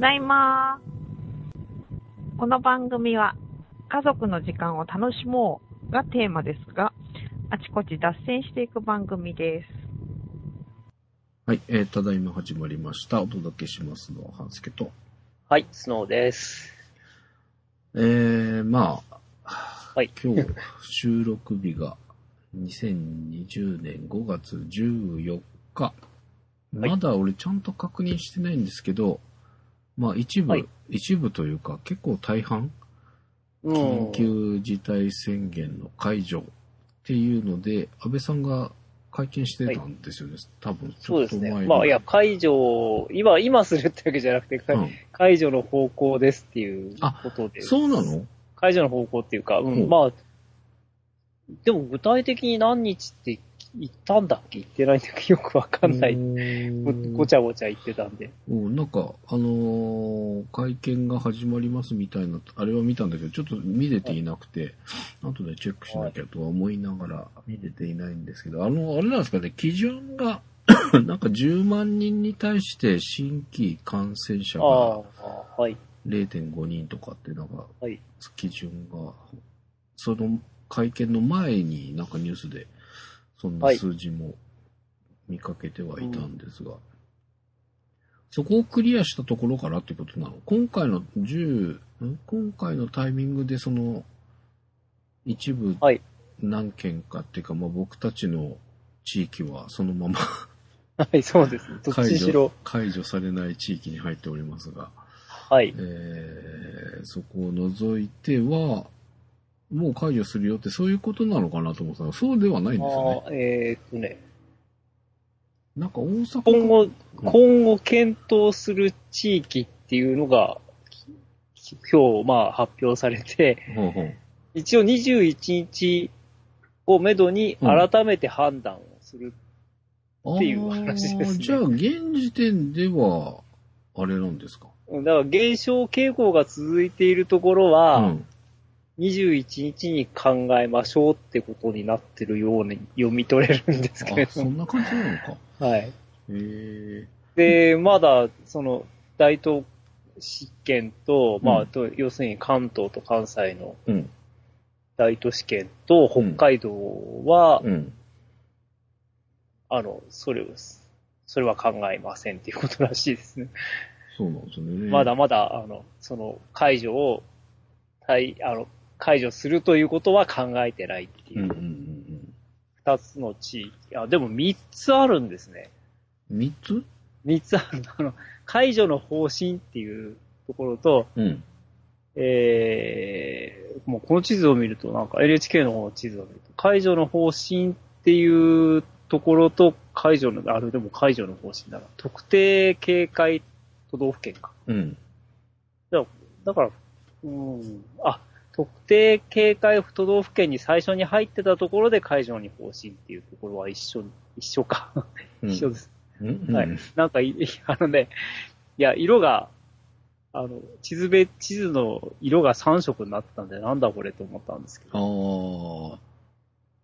だいまこの番組は家族の時間を楽しもうがテーマですが、あちこち脱線していく番組です。はい、えー、ただいま始まりました。お届けしますのは、半助と。はい、スノーです。えー、まあ、はい今日、収録日が2020年5月14日。まだ俺ちゃんと確認してないんですけど、まあ一部、はい一部というか結構大半、う緊急事態宣言の解除っていうので、安倍さんが会見してたんですよね。多分、ちそうですょっと前に。ね。まあ、いや、解除、今、今するってわけじゃなくて、うん解除の方向ですっていうことで。そうなの？解除の方向っていうか、うん、まあ、でも具体的に何日って言ったんだっけ？言ってないんだけ？ど、よくわかんない。ごごちゃごちゃ言ってたんで。うんなんか、あのー会見が始まりますみたいな、あれは見たんだけど、ちょっと見れていなくて、後でチェックしなきゃとは思いながら見れていないんですけど、あの、あれなんですかね、基準が、なんか10万人に対して新規感染者が、はい。0.5人とかって、なんか、はい基準が、その会見の前になんかニュースで、そんなはい数字も見かけてはいたんですが、そこをクリアしたところからってことなの？今回の10、ん？今回のタイミングでその、一部はい何件かっていうか、まあ僕たちの地域はそのまま はい、そうですね。どっち解除にしろ。解除されない地域に入っておりますが、はい。えーそこを除いては、もう解除するよってそういうことなのかなと思ったら、そうではないんですよね。えーっとね、なんか大阪今後、今後検討する地域っていうのが、今日、まあ、発表されて、ほうほう一応21日をめどに改めて判断をする。っていう話ですねあーじゃあ、現時点では、あれなんですか？だから減少傾向が続いているところうは、ん。21日に考えましょうってことになってるように読み取れるんですけれあ、そどんな感じなのか。も。はい。で、まだ、その、大東市圏と、まあ、うんと要するに関東と関西のうん。大都市圏と北海道は、うん。あの、それを、それは考えませんっていうことらしいですね。そうなんですね。まだまだ、あの、その、解除を、対、あの、解除するということは考えてないっていう、うんうんうん二つの地域。あ、でも三つあるんですね。うん。三つ？三つある。あの、解除の方針っていうところと、うん。えー、もうこの地図を見ると、なんか NHK の方の地図を見ると、解除の方針っていうところと、解除の、あれでも解除の方針だな。特定警戒都道府県か。うん。だから、うん、あ、特定警戒都道府県に最初に入ってたところで解除に方針っていうところは一緒、一緒か。うん一緒です。うんうんはい。なんかい、あのね、いや、色が、あの、地図べ、地図の色が3色になってたんで、なんだこれと思ったんですけあど。あ。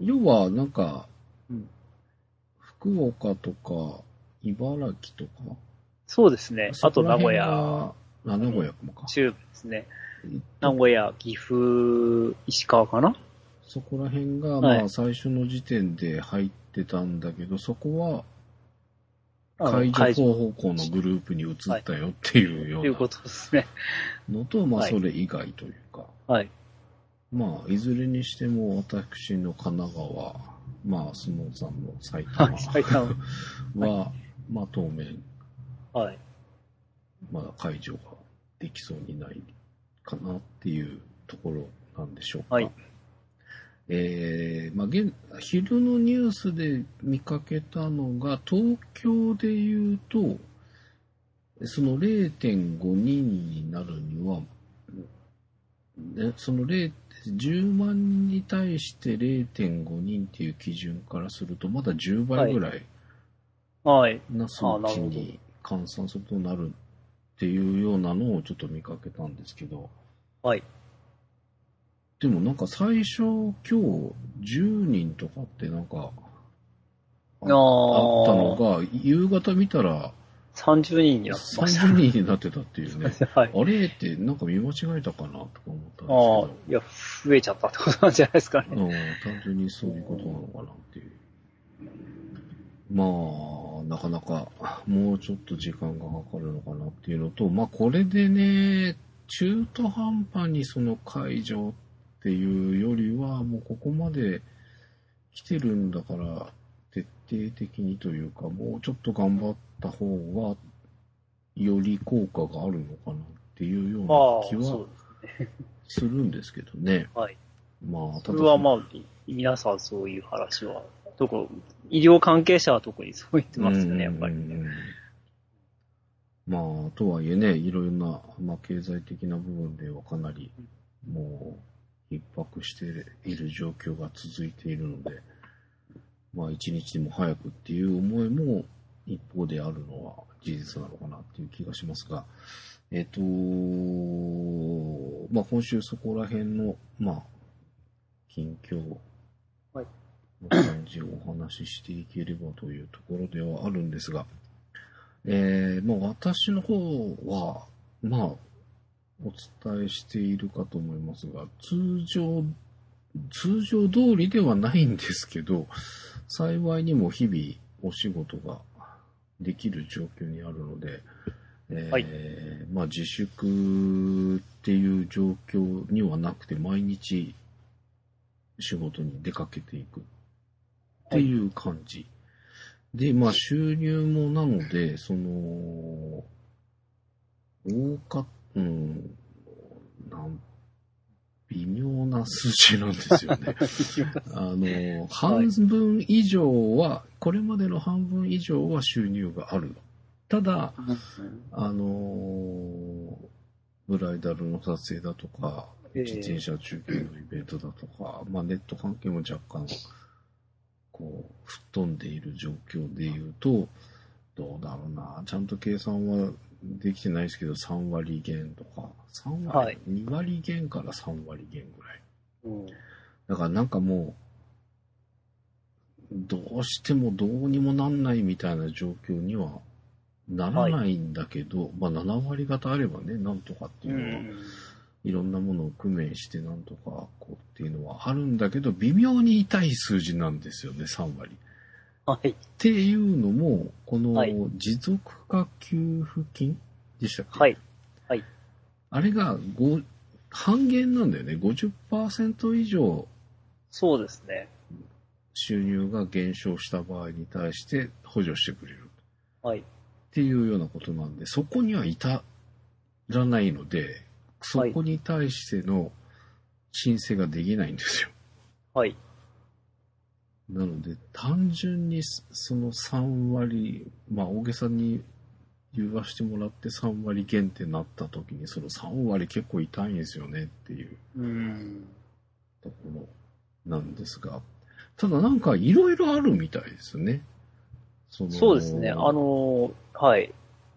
要は、なんか、うん福岡とか、茨城とか、そうですね。あと名古屋、あ、名古屋もか。中部ですね。名古屋、岐阜、石川かな？そこら辺が、はいまあ、最初の時点で入ってたんだけど、そこは、あの解解除除方向のグループに移ったよっていうよというこうとですね。なのと、まあ、はいそれ以外というか、はい。まあ、いずれにしても、私の神奈川、まあ、スノーさんの埼玉はい、埼玉。は、まあ、当面、はい。まだ解除ができそうにないかなっていうところなんでしょうか。はいえーまあ、現昼のニュースで見かけたのが、東京で言うと、その0.5人になるには、ねその0 10万に対して0.5人っていう基準からすると、まだ10倍ぐらいはい。な数値に換算するとなるっていうようなのをちょっと見かけたんですけど、はい。でもなんか最初今日10人とかってなんかあああーったのが、夕方見たら30人になってました。30人になってたっていうね。はい。あれってなんか見間違えたかなとか思ったんああいや、増えちゃったってことなんじゃないですかね。けど、うん、単純にそういうことなのかなっていう。まあ、なかなかもうちょっと時間がかかるのかなっていうのと、まあこれでね、中途半端にその解除っていうよりは、もうここまで来てるんだから、徹底的にというか、もうちょっと頑張った方が、より効果があるのかなっていうようまあな気、そはするんですけどね。はい。まあ、それはまあ、皆さんそういう話は、どこ、医療関係者は特にそう言ってますよね、やっぱりね。まあ、とはいえね、いろいろな、まあ、経済的な部分ではかなり、もう、逼迫している状況が続いているので、まあ、一日でも早くっていう思いも、一方であるのは事実なのかなっていう気がしますが、えっ、と、まあ、今週そこら辺の、まあ、近況。はい。の感じをお話ししていければというところではあるんですが、えー、まあ私の方は、まあ、お伝えしているかと思いますが、通常、通常通りではないんですけど、幸いにも日々お仕事ができる状況にあるので、えーはい。まあ自粛っていう状況にはなくて、毎日仕事に出かけていく。っていう感じ。で、まあ収入もなので、その、多か、うん、なん、微妙な数字なんですよね。あの、半分以上は、これまでの半分以上は収入がある。ただ、あの、ブライダルの撮影だとか、ええ自転車中継のイベントだとか、まあネット関係も若干、こう、吹っ飛んでいる状況で言うと、どうだろうな、ちゃんと計算はできてないですけど、3割減とか、3割、はい。2割減から3割減ぐらい。うん。だからなんかもう、どうしてもどうにもなんないみたいな状況にはならないんだけど、まあ7割方あればね、なんとかっていうのは、いろんなものを工面してなんとかこうっていうのはあるんだけど、微妙に痛い数字なんですよね、3割。はい。っていうのも、このはい持続化給付金でしたっけ？はい。あれが5半減なんだよね。50%以上そうですね。収入が減少した場合に対して補助してくれるはい。っていうようなことなんで、そこには至らないので、そこに対しての申請ができないんですよ。はい。なので、単純にその3割、まあ大げさに言わしてもらって3割減ってなった時に、その3割結構痛いんですよねっていううん。ところなんですが、ただなんかいろいろあるみたいですね。そのそうですね。あの、はい。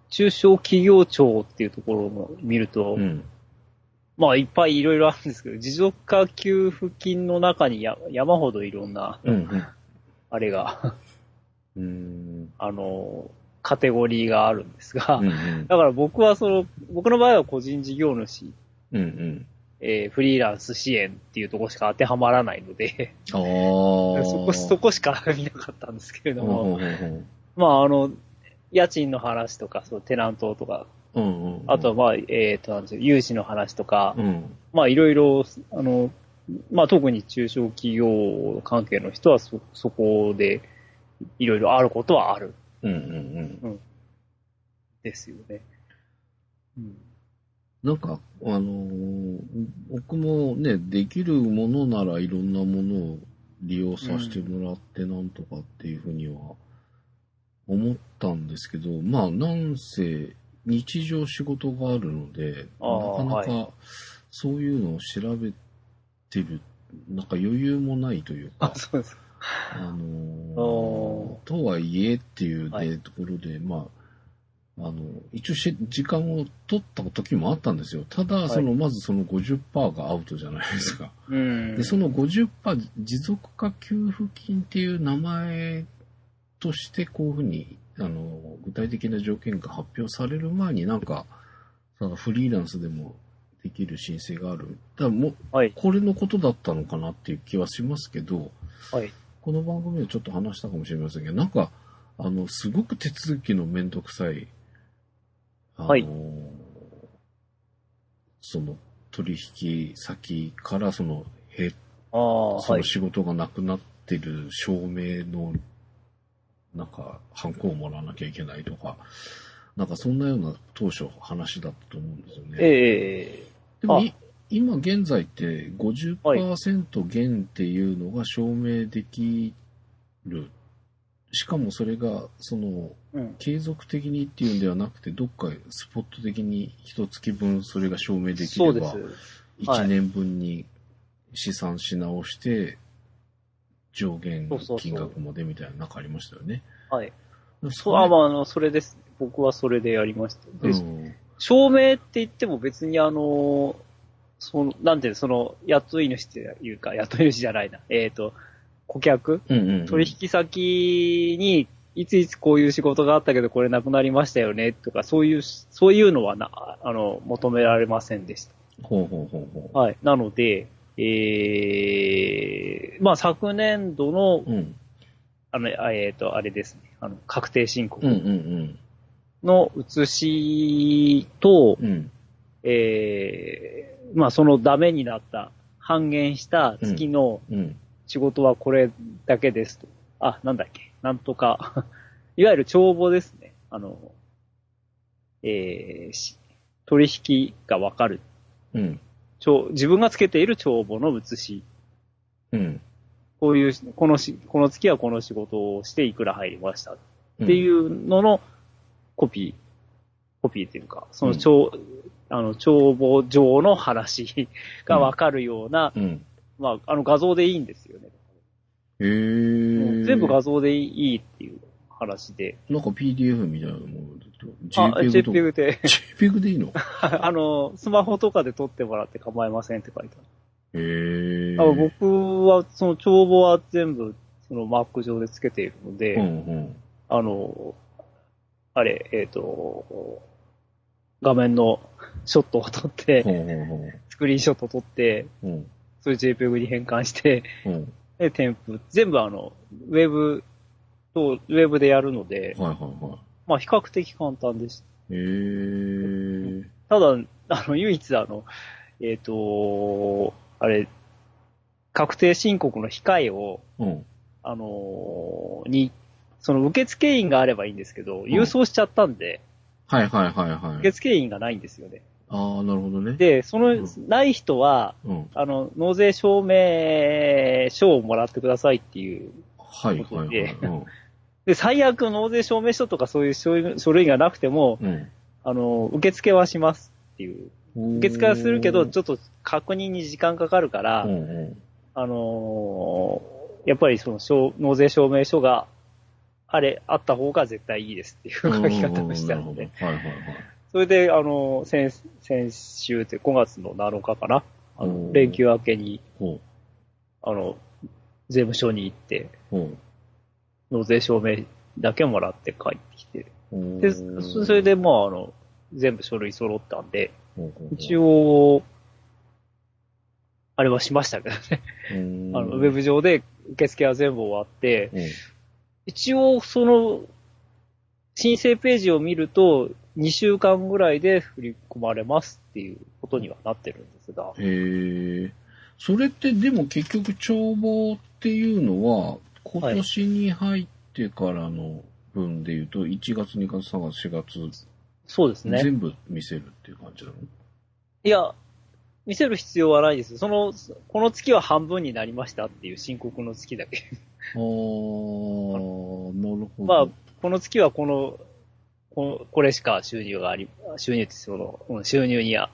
中小企業庁っていうところを見ると、うん。まあいっぱいいろいろあるんですけど、持続化給付金の中にや山ほどいろんな、うんうん。あれが、うーん。あの、カテゴリーがあるんですが、うんうん。だから僕はその、僕の場合は個人事業主、うんうん。えーフリーランス支援っていうところしか当てはまらないので。そこ、そこしか見なかったんですけれども、うんうんうんまああの、家賃の話とか、そうテナントとか、うんうんうん。あとはまあ、えっ、と、なんですよ、融資の話とか、うん。まあいろいろ、あの、まあ特に中小企業関係の人はそ、そこでいろいろあることはあるうんうんうん。ですよね。うん。なんか、あのー僕もね、できるものならいろんなものを利用させてもらってなんとかっていうふうには思ったんですけど、まあ、なんせ日常仕事があるので、なかなはかそういうのを調べてる、なんか余裕もないというかあ、、そうです。あのとはいえっていうね、はいところで、まあ、あの、一応し時間を取った時もあったんですよ。ただ、いその、まずその50%がアウトじゃないですか。うん。で、その50%持続化給付金っていう名前としてこういうふうに、あの、具体的な条件が発表される前になんか、そのフリーランスでもできる申請がある。だもう、はい。これのことだったのかなっていう気はしますけど、はい。この番組でちょっと話したかもしれませんけど、なんか、あの、すごく手続きのめんどくさい、あの、はいその、取引先からその、へ。その仕事がなくなってる証明の、なんか、ハンコをもらわなきゃいけないとか、なんかそんなような当初話だったと思うんですよね。ええでもい今現在って50%はい減っていうのが証明できる。しかもそれが、その、うん。継続的にっていうんではなくて、どっかスポット的に一月分それが証明できれば、す。1年分に試算し直して、上限金額までみたいな、なんかありましたよね。はい。そあ、まあ、あの、それです。僕はそれでやりました。で、うん証明って言っても別にあの、その、なんていうの、その、雇い主っていうか、雇い主じゃないな。えっ、と、顧客？うんうんうん取引先に、いついつこういう仕事があったけどこれなくなりましたよねとか、そういう、そういうのはな、あの、求められませんでした。ほうほうほうほう。はい。なので、えー、まあ昨年度の、うん。あの、あえっ、と、あれですね。あの、確定申告うんうんの写しと、うん。うん。えー、まあそのダメになった、半減した月のうん。仕事はこれだけですと。あ、なんだっけ？なんとか、いわゆる帳簿ですね。あの、えーし取引がわかる。うん。帳自分がつけている帳簿の写し。うん。こういう、このし、この月はこの仕事をしていくら入りました。ってういうののコピー、コピーっていうか、その帳、あの、帳簿上の話がわかるような、ん。うん。まあ、あの画像でいいんですよね。へー。全部画像でいいっていう話で。なんか PDF みたいなものあ、だと JPEG で、JPEG でいいの？あの、スマホとかで撮ってもらって構いませんって書いてあへる。ー。だから僕は、その帳簿は全部、その Mac 上でつけているので、うんうん。あの、あれ、えっ、と、画面のショットを撮って、ほうほうほう。スクリーンショット撮って、うん。それ JPEG に変換して、うん。で、添付。全部あの、ウェブと、ウェブでやるので、はいはいはまあ比較的簡単でした。い。へー。ただ、あの、唯一あの、えっ、と、あれ、確定申告の控えを、うん。あのに、その受付員があればいいんですけど、郵送しちゃったんで、はいはいはいはい。受付員がないんですよね。ああ、なるほどね。で、そのうん、ない人は、うん。あの、納税証明書をもらってくださいっていう。はいはいはい。うん で、最悪納税証明書とかそういう書類がなくても、うん。あの、受付はしますっていう。受付はするけど、ちちょっと確認に時間かかるから、うんうん。あのーやっぱりその証納税証明書があれ、あった方が絶対いいですっていう書き方をしてあるんで。はいはいはい。それで、あの、先、先週って5月の7日かな？あおのー連休明けに、ほあの、税務署に行って、う。ほ納税証明だけもらって帰ってきて。う。で、そそれで、まあ、あの、全部書類揃ったんで、一応、あれはしましたけどね。うん、あの、ウェブ上で受付は全部終わって、うん、一応、その、申請ページを見ると、2週間ぐらいで振り込まれますっていうことにはなってるんですが、へえ。それってでも結局帳簿っていうのは、今年に入ってからの分で言うと、1月、2月、3月、4月、そうですね。全部見せるっていう感じなのいや、見せる必要はないです。その、この月は半分になりましたっていう申告の月だけ。あー、なるほど。まあ、この月はこの、ここれしか収入があり、収入ってその、うん収入には、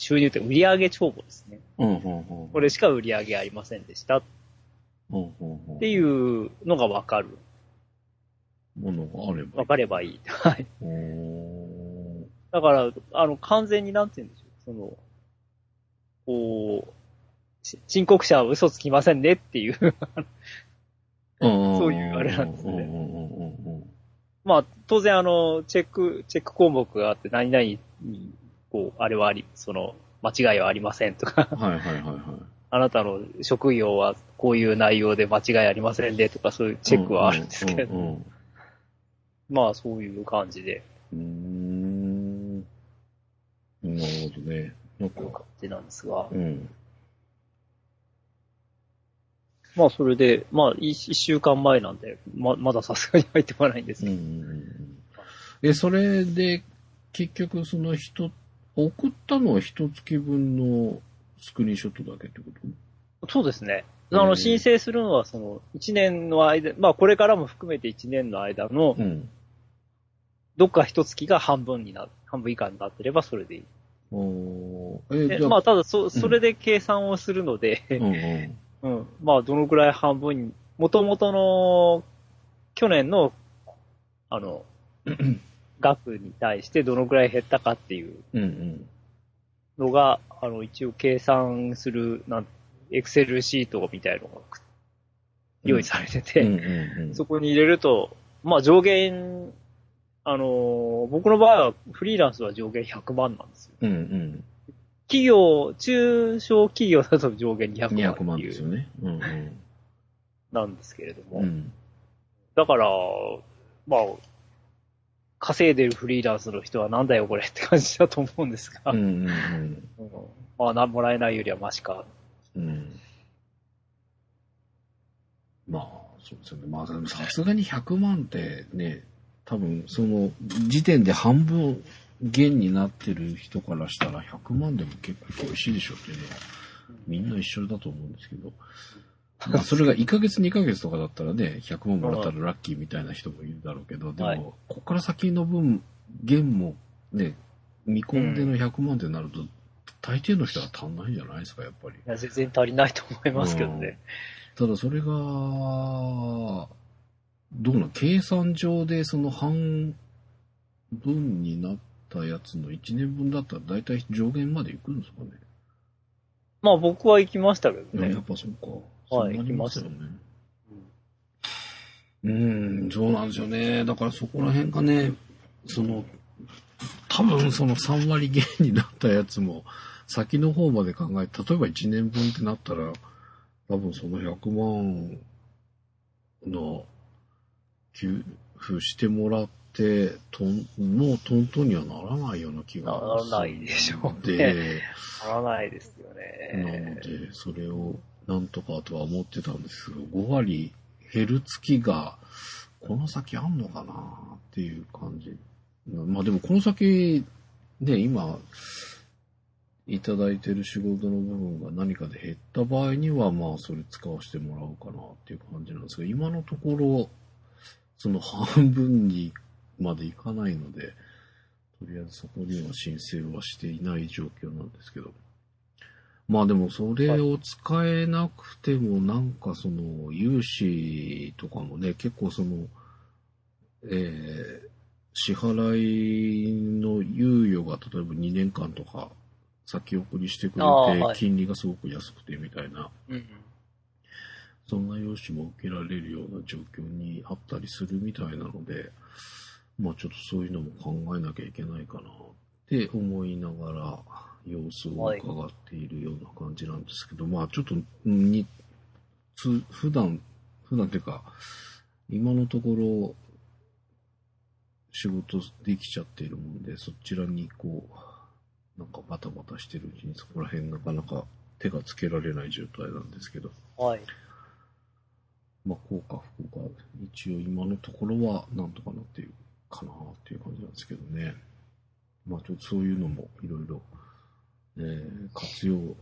収入って売上帳簿ですね。うん、うん、うん。これしか売上ありませんでしたっうん、うん、うん。ていうのがわかる。ものがあれば。わかればいい。はい。だから、あの、完全になんて言うんでしょう。その、こう、し申告者は嘘つきませんねっていう。うんそういうあれなんですねまあ、当然あの、チェック、チェック項目があって、何々に、こう、あれはあり、その、間違いはありませんとか、はいはいはいはい。あなたの職業はこういう内容で間違いありませんでとか、そういうチェックはあるんですけど、うんうんうんまあ、そういう感じで、うーん。なるほどね。なんか、感じなんですが、うん。まあ、それで、まあ、一一週間前なんで、ま、まださすがに入ってこないんですうんけど、うんうん。え、それで、結局その人、送ったのは一月分のスクリーンショットだけってこと？そうですね。あうんの、申請するのは、その、一年の間、まあ、これからも含めて一年の間の、うん。どっか一月が半分にな、半分以下になってればそれでいい。おーえ、でじゃあ、まあ、ただ、そ、それで計算をするので、うんうん。うん。まあ、どのくらい半分に、元々の、去年の、あの、額に対してどのくらい減ったかっていううんうん。のが、あの、一応計算する、なん、エクセルシートみたいなのが用意されてて、うんうんうん。そこに入れると、まあ上限、あのー僕の場合はフリーランスは上限100万なんですよ。うんうん。企業、中小企業だと上限200 200万っ万ていう、ですよね。うんうん。なんですけれども。うん。だから、まあ、稼いでるフリーランスの人はなんだよこれって感じだと思うんですが、うんうんうん。うんまあ、なんもらえないよりはマシか。うん。まあ、そうですよね。まあ、でもさすがに100万ってね、多分、その、時点で半分減になってる人からしたら100万でも結構美味しいでしょっていうのは、みんな一緒だと思うんですけど。まあ、それが1ヶ月2ヶ月とかだったらね、100万もらったらラッキーみたいな人もいるだろうけど、でも、はいここから先の分、減もね、見込んでの100万ってなると、大抵の人は足んないんじゃないですか、やっぱり。いや全然足りないと思いますけどね。ただそれが、どうなの計算上でその半分になったやつの1年分だったら大体上限まで行くんですかね。まあ僕は行きましたけどねやっ。ぱそうか。はいそうなりますよね。うん、そうなんですよね。だからそこら辺がね、その、多分その3割減になったやつも、先の方まで考えて、例えば1年分ってなったら、多分その100万の給付してもらって、とん、もうトントンにはならないような気がならないでしょうねで、ならないですよなのね。で、それをなんとかとは思ってたんですけど、5割減る月が、この先あんのかなっていう感じ。まあでもこの先、ね、今、いただいてる仕事の部分が何かで減った場合には、まあそれ使わせてもらおうかなっていう感じなんですが、今のところ、その半分にまでいかないので、とりあえずそこには申請はしていない状況なんですけど。まあでもそれを使えなくてもなんかその融資とかもね、結構その、えー支払いの猶予が例えば2年間とか先送りしてくれて、金利がすごく安くてみたいな、うんそんな融資も受けられるような状況にあったりするみたいなので、まあちょっとそういうのも考えなきゃいけないかなって思いながら様子を伺っているような感じなんですけど、まあちょっとにつ普段、普段っていうか、今のところ仕事できちゃっているもんで、そちらにこう、なんかバタバタしてるうちにそこら辺なかなか手がつけられない状態なんですけど、はい。まあ、こうか不幸か、一応今のところはなんとかなっているかなっていう感じなんですけどね。まあ、ちょっとそういうのもいろいろ、えー活用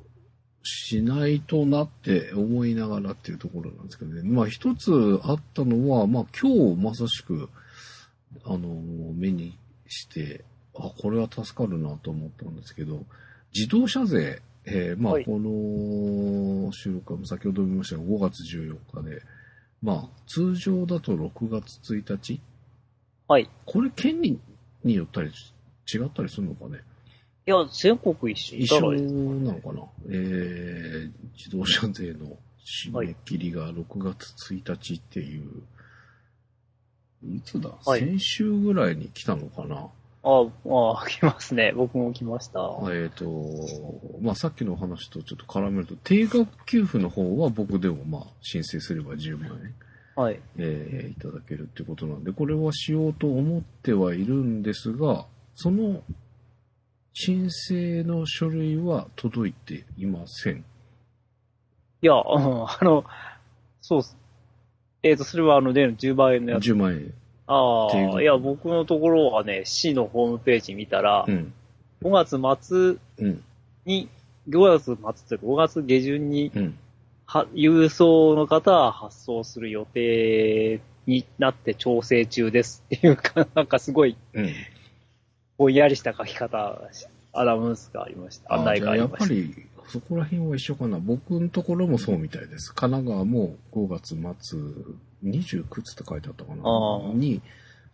しないとなって思いながらっていうところなんですけどね。まあ、一つあったのは、まあ、今日まさしく、あの、目にして、あ、これは助かるなと思ったんですけど、自動車税、えーまあ、はいこの収録は先ほども言いましたが、5月14日で、まあ、通常だと6月1日？はい。これ、県にによったり、違ったりするのかね？いや、全国一緒一緒なのかな？えー、自動車税の締め切りが6月1日っていういつだ、はい先週ぐらいに来たのかな？ああ、あ来ますね。僕も来ました。えっ、と、まあ、さっきのお話とちょっと絡めると、定額給付の方は僕でもまあ、申請すれば10万円、はい。えーいただけるってことなんで、これはしようと思ってはいるんですが、その申請の書類は届いていません。いや、う んあの、そうっす。えっ、と、それはあの、例の10万円のやつ。10万円。ああ、いや、僕のところはね、市のホームページ見たら、うん。5月末うん。に、5月末というか5月下旬に、うん。は、郵送の方は発送する予定になって調整中ですっていうか、なんかすごいうん。ぼんやりした書き方、アナウンスがありました。案内がありました。やっぱり、そこら辺は一緒かな。僕のところもそうみたいです。神奈川も5月末、29つって書いてあったかなに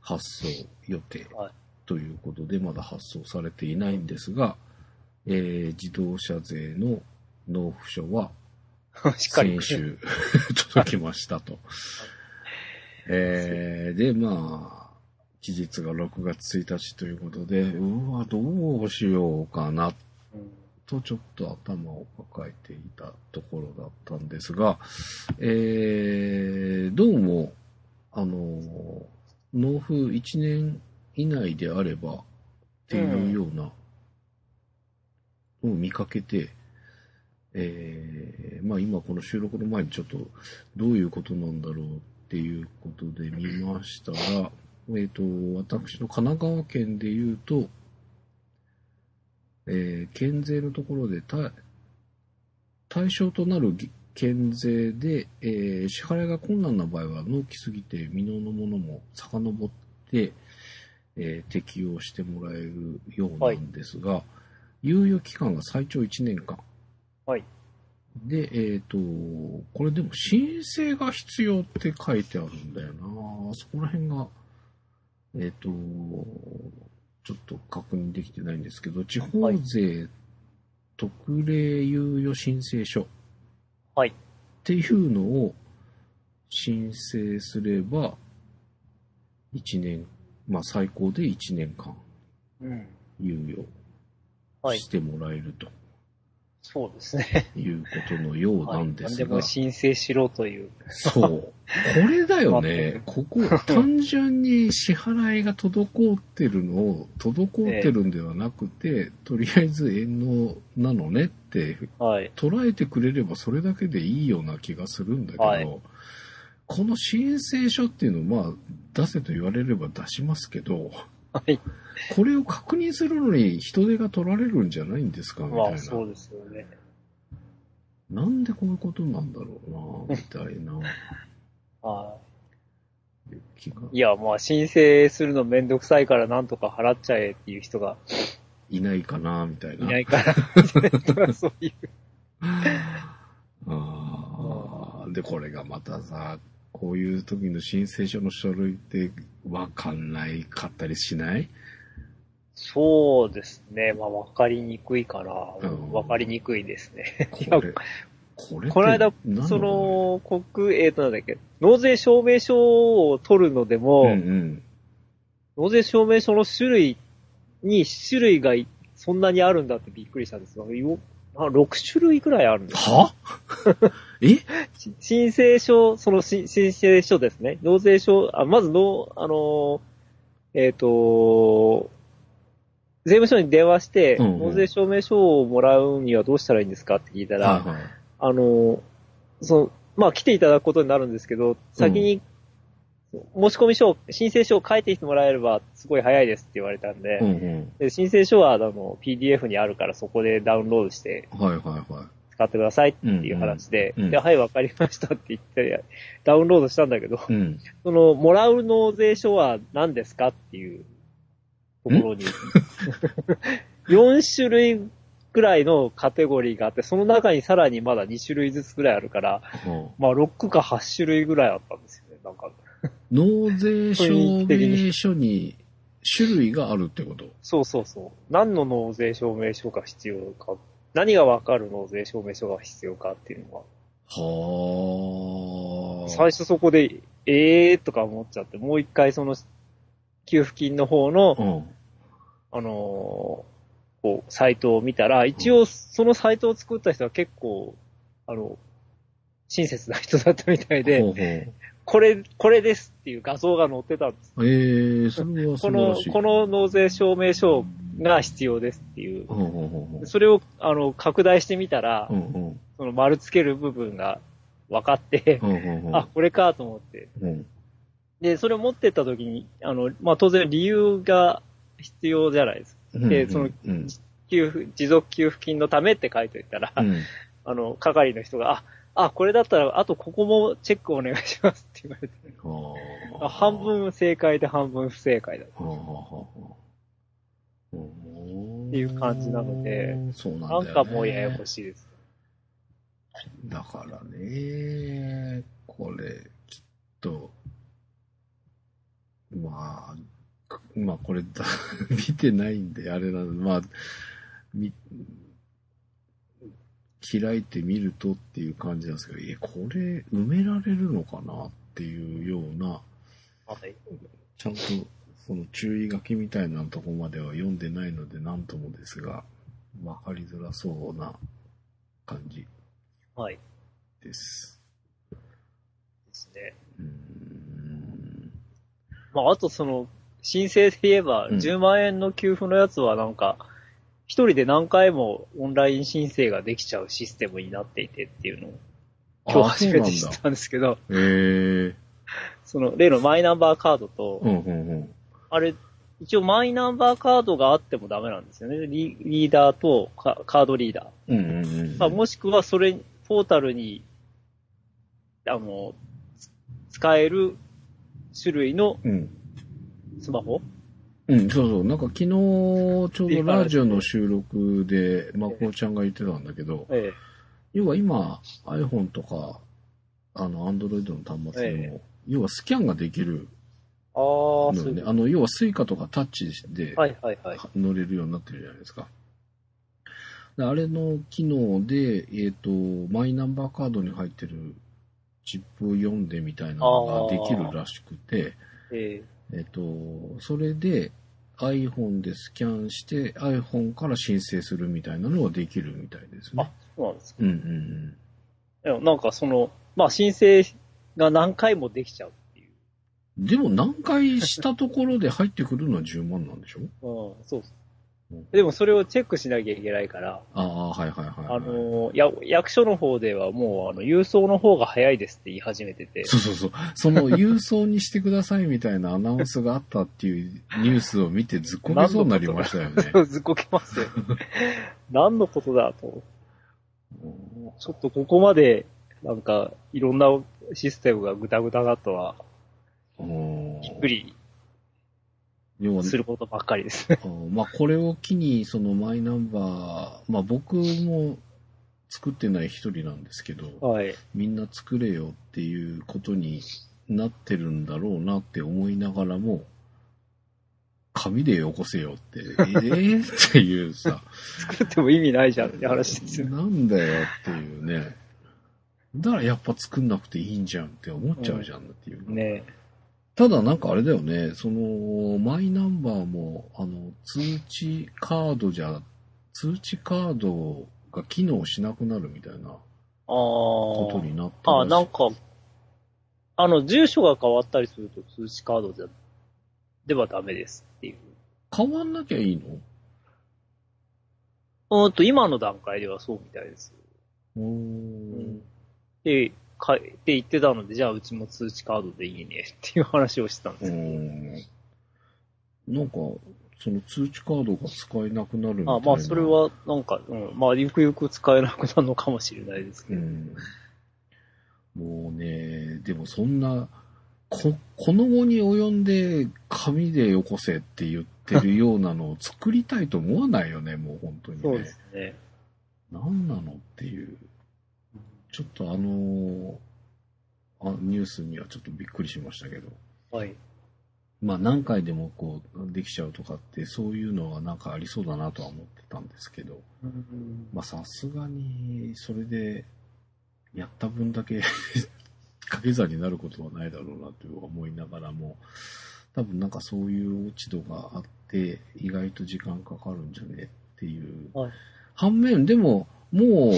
発送予定はいということで、まだ発送されていないんですが、えー自動車税の納付書は 先。週 届きましたと。えーで、まあ、期日が6月1日ということで、うわ、どうしようかなとちょっと頭を抱えていたところだったんですが、えー、どうも、あの、納付1年以内であればっていうようなを見かけて、えー、まあ今この収録の前にちょっとどういうことなんだろうっていうことで見ましたら、えっ、と、私の神奈川県で言うと、えー県税のところで対対象となる県税で、えー支払いが困難な場合は納期過ぎて未納のものも遡って、えー適用してもらえるようなんですが、猶予期間が最長1年間。はい。で、えっ、と、これでも申請が必要って書いてあるんだよなそこら辺が、えっ、と、ちょっと確認できてないんですけど、地方税特例猶予申請書。はいっていうのを申請すれば、1年、まあ最高で1年間うん。猶予はい。してもらえるとそうですね。いうことのようなはい。んですが、何でも申請しろという。そう。これだよね。ここ、単純に支払いが滞ってるのを、滞ってるんではなくて、とりあえず遠納なのねって、はい。捉えてくれればそれだけでいいような気がするんだけど、はいこの申請書っていうのは、まあ、出せと言われれば出しますけど、はい。これを確認するのに人手が取られるんじゃないんですか？みたいな。まあ、そうですよね。なんでこういうことなんだろうな、みたいな はい。いや、まあ、申請するのめんどくさいからなんとか払っちゃえっていう人がいないかな、みたいな。いないから、そういう。あーで、これがまたさ、こういう時の申請書の書類ってわかんないかったりしない？そうですね。まあ、わかりにくいかな。うんわかりにくいですね。いこやれ、これこの間何、その、国、えっ、と、なんだっけ、納税証明書を取るのでも、うんうん。納税証明書の種類に種類がいそんなにあるんだってびっくりしたんですが、よあ6種類くらいあるんですよ。は？え？し申請書、そのし申請書ですね。納税書、あまずの、あの、えっ、と、税務署に電話して、うんうん納税証明書をもらうにはどうしたらいいんですかって聞いたら、はいはいあの、その、まあ、来ていただくことになるんですけど、先に、申し込み書を、申請書を書いてきてもらえれば、すごい早いですって言われたんで、うんうん。で申請書は、あの、PDF にあるから、そこでダウンロードしてはいはいはい。使ってくださいっていう話で、うん。うん。で、はい、わかりましたって言って、ダウンロードしたんだけど、うん。その、もらう納税書は何ですかっていうところに、4 種類くらいのカテゴリーがあって、その中にさらにまだ2種類ずつくらいあるから、はあまあ6か8種類ぐらいあったんですよね、なんか。納税証明書に種類があるってこと？そうそうそう。何の納税証明書が必要か、何がわかる納税証明書が必要かっていうのは、はあ。最初そこでええーとか思っちゃって、もう一回その、給付金の方の、うん。あのーこう、サイトを見たら、一応そのサイトを作った人は結構、あの、親切な人だったみたいで、これ、これですっていう画像が載ってたんです。ええそれは素この晴らしい。、この納税証明書が必要ですっていう。ほうほうほうほうそれを、あの、拡大してみたら、うんうんその丸つける部分が分かって、あ、これかと思って。うんで、それを持ってった時に、あの、まあ、当然理由が必要じゃないですか。うんでそのうん給付、持続給付金のためって書いておいたら、うん あの、係の人が、あ、あ、これだったら、あとここもチェックお願いしますって言われて、半分正解で半分不正解だ。はあはあはあはあっていう感じなので、そうなんね。なんかもうややこしいです。だからね、これ、きっと、まあ、まあこれ、だ 見てないんで、あれなの、まあ、み、開いてみるとっていう感じなんですけど、え、これ埋められるのかなっていうような、はい。ちゃんとその注意書きみたいなとこまでは読んでないので何ともですが、わかりづらそうな感じはい。です。ですね。うーん。まあ、あとその、申請で言えば、うん10万円の給付のやつはなんか、一人で何回もオンライン申請ができちゃうシステムになっていてっていうのを、今日初めて知ったんですけど、ええー。その例のマイナンバーカードと、うんうんうん。あれ、一応マイナンバーカードがあってもダメなんですよね。リリーダーとカカードリーダー。うんうんうん。まあ、もしくはそれ、ポータルに、あの、つ使える種類のうん。スマホうん、そうそう。なんか昨日、ちょうどラジオの収録で、まこちゃんが言ってたんだけど、え要は今、iPhone とか、あの、Android の端末でも、え要はスキャンができるああ、のよね。そういう。あの、要はスイカとかタッチではいはいはい。乗れるようになってるじゃないですか。であれの機能で、えっ、と、マイナンバーカードに入ってるチップを読んでみたいなのができるらしくて、ええっ、と、それで iPhone でスキャンして iPhone から申請するみたいなのができるみたいですねあ。そうなんですか。うんうんいやなんかその、まあ申請が何回もできちゃうっていう。うん。でも何回したところで入ってくるのは10万なんでしょ？うん、そうそううんでもそれをチェックしなきゃいけないから、ああ、はいはいはい、はい。あの、や、役所の方ではもう、あの、郵送の方が早いですって言い始めてて。そうそうそう。その郵送にしてくださいみたいなアナウンスがあったっていうニュースを見てずっこけそうになりましたよね。ずっこけますよ。何のことだと。ちょっとここまで、なんか、いろんなシステムがぐたぐただとは、うんびっくり要はすることばっかりです。うんまあこれを機にそのマイナンバー、まあ僕も作ってない一人なんですけど、はい。みんな作れよっていうことになってるんだろうなって思いながらも、紙でよこせよって、ええ っていうさ、作っても意味ないじゃんって話ですよ。なんだよっていうね。だからやっぱ作んなくていいんじゃんって思っちゃうじゃんっていう。ねただなんかあれだよね、その、マイナンバーも、あの、通知カードじゃ、通知カードが機能しなくなるみたいなあことになったあ。あなんか、あの、住所が変わったりすると通知カードじゃ、ではダメですっていう。変わんなきゃいいの？うーんと、今の段階ではそうみたいです。うーん。で、かって言ってたので、じゃあうちも通知カードでいいねっていう話をしてたんでうすけど。ん。なんか、その通知カードが使えなくなるみたいな。あまあ、それは、なんか、うん、まあ、ゆくゆく使えなくなるのかもしれないですけど。うん。もうね、でもそんな、こ、この後に及んで紙でよこせって言ってるようなのを作りたいと思わないよね、もう本当にね。そうですね。何なのっていう。ちょっとあのーあニュースにはちょっとびっくりしましたけど。はい。まあ何回でもこうできちゃうとかってそういうのはなんかありそうだなとは思ってたんですけど。まあさすがにそれでやった分だけ 掛け算になることはないだろうなと思いながらも、多分なんかそういう落ち度があって、意外と時間かかるんじゃねっていう。はい反面、でも、もう、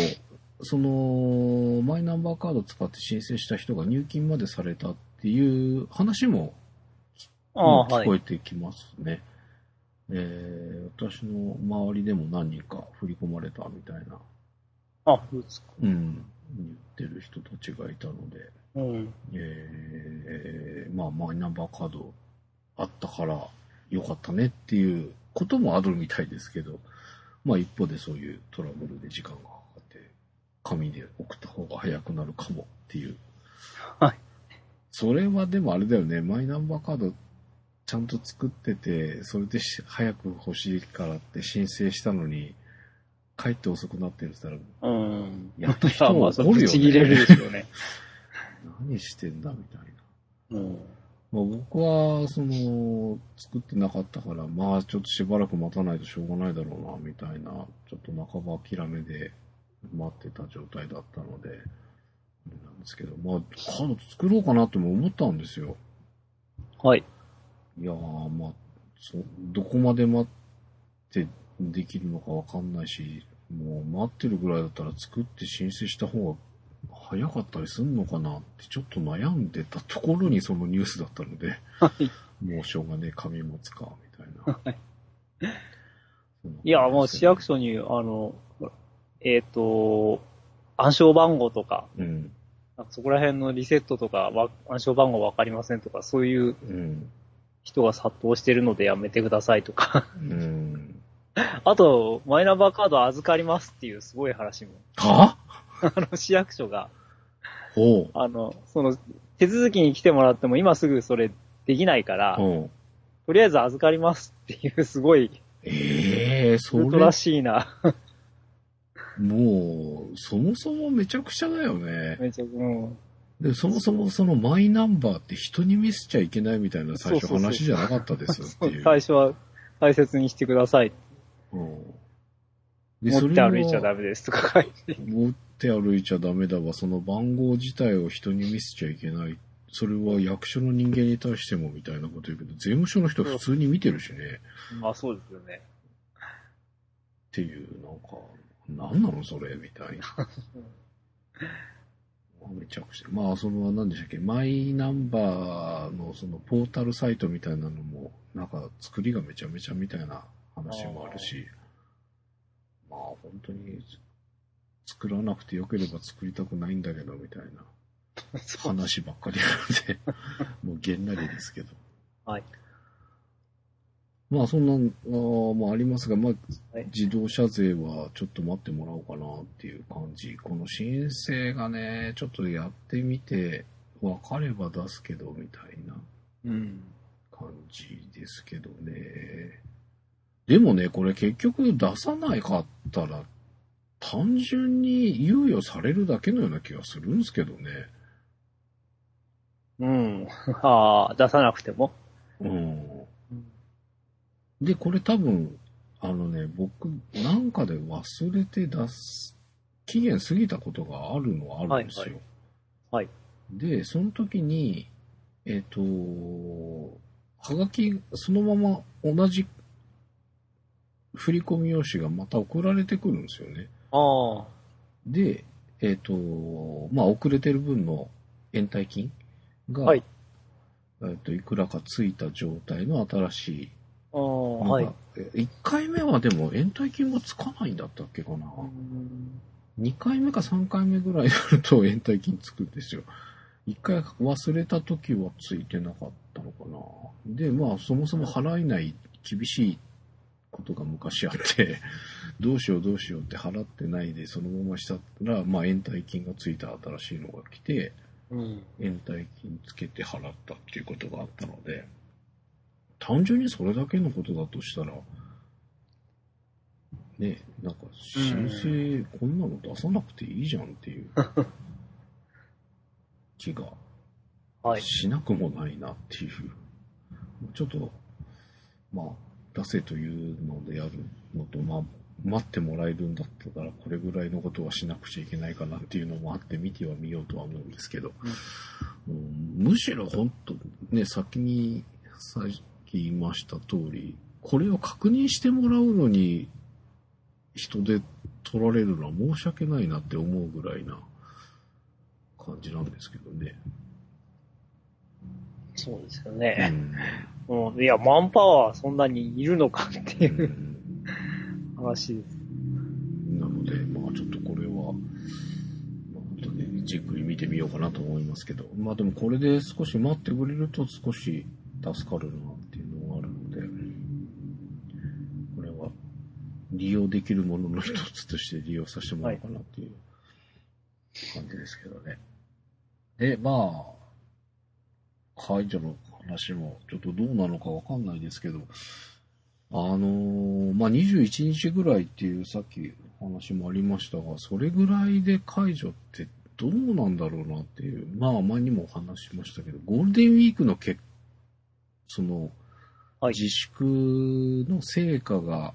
その、マイナンバーカード使って申請した人が入金までされたっていう話もああ、はい聞こ。えてきますね。えー私の周りでも何人か振り込まれたみたいな、あ、そうですか。うん、言ってる人たちがいたので、うん。えーまあ、マイナンバーカードあったからよかったねっていうこともあるみたいですけど、まあ一方でそういうトラブルで時間が紙で送った方が早くなるかもっていう。はい。それはでもあれだよね、マイナンバーカードちゃんと作ってて、それでし早く欲しいからって申請したのに、帰って遅くなってるって言ったら、うん。やった人いやまあ、それ怒るよねぶち切れるでしょうね。何してんだみたいな。うん。まあ、僕は、その、作ってなかったから、まあ、ちょっとしばらく待たないとしょうがないだろうな、みたいな、ちょっと半ば諦めで待ってた状態だったので、なんですけど、まあ、カード作ろうかなとも思ったんですよ。はい。いやー、まあ、そどこまで待ってできるのかわかんないし、もう待ってるぐらいだったら作って申請した方が早かったりすんのかなってちょっと悩んでたところにそのニュースだったので、はい。もうしょうがねえ、紙持つか、みたいな。は いいや、もう市役所に、あの、えっ、と、暗証番号とか、うん。なんかそこら辺のリセットとか、わ暗証番号わかりませんとか、そういううん。人が殺到してるのでやめてくださいとか。うん。あと、マイナンバーカード預かりますっていうすごい話も。は？あの、市役所が。あの、その、手続きに来てもらっても今すぐそれできないから。とりあえず預かりますっていうすごい、ええー、それ？ウルトラ、しいな。もう、そもそもめちゃくちゃだよね。めちゃくうん。で、そもそもそのマイナンバーって人に見せちゃいけないみたいな最初話じゃなかったですよっていう。最初は大切にしてください。うんで持って歩いちゃダメですとか書いて。持って歩いちゃダメだわ。その番号自体を人に見せちゃいけない。それは役所の人間に対してもみたいなこと言うけど、税務署の人普通に見てるしね。まあそうですよね。っていう、なんか、なんなのそれみたいな。めちゃくちゃ。まあ、その、何でしたっけ、マイナンバーのそのポータルサイトみたいなのも、なんか作りがめちゃめちゃみたいな話もあるし、まあ、本当に作らなくてよければ作りたくないんだけど、みたいな話ばっかりなので、もうげんなりですけど。はい。まあ、そんな、あーまあ、ありますが、まあ、はい自動車税はちょっと待ってもらおうかなっていう感じ。この申請がね、ちょっとやってみて、分かれば出すけど、みたいなうん。感じですけどね。でもね、これ結局出さないかったら、単純に猶予されるだけのような気がするんですけどね。うん。ああ、出さなくても。うん。で、これ多分、あのね、僕、なんかで忘れて出す、期限過ぎたことがあるのはあるんですよ。はい。で、その時に、えっ、と、はがき、そのまま同じ振り込み用紙がまた送られてくるんですよね。ああ。で、えっ、と、まあ、遅れてる分の延滞金が、はいえっ、と、いくらかついた状態の新しいああ、はい。1回目はでも延滞金がつかないんだったっけかな。2回目か3回目ぐらいになると延滞金つくんですよ。1回忘れた時はついてなかったのかな。で、まあそもそも払えない厳しいことが昔あって、どうしようどうしようって払ってないでそのまましたら、まあ延滞金がついた新しいのが来て、うん。延滞金つけて払ったっていうことがあったので、単純にそれだけのことだとしたら、ね、なんか申請こんなの出さなくていいじゃんっていう。気がはい。しなくもないなっていう、ちょっと、まあ、出せというのでやるのと、まあ、待ってもらえるんだったら、これぐらいのことはしなくちゃいけないかなっていうのもあって見てはみようとは思うんですけど、うん。むしろ本当ね、先に、さっき言いました通り、これを確認してもらうのに、人で取られるのは申し訳ないなって思うぐらいな感じなんですけどね。そうですようね。んうん、いや、マンパワーそんなにいるのかっていううん話です。なので、まあちょっとこれは、まあ、本当にじっくり見てみようかなと思いますけど、まあでもこれで少し待ってくれると少し助かるなっ利用できるものの一つとして利用させてもらおうかなっていう感じですけどね。で、まあ、解除の話もちょっとどうなのかわかんないですけど、あのーまあ、21日ぐらいっていうさっき話もありましたが、それぐらいで解除ってどうなんだろうなっていう、まあ前にもお話ししましたけど、ゴールデンウィークのけその、はい自粛の成果が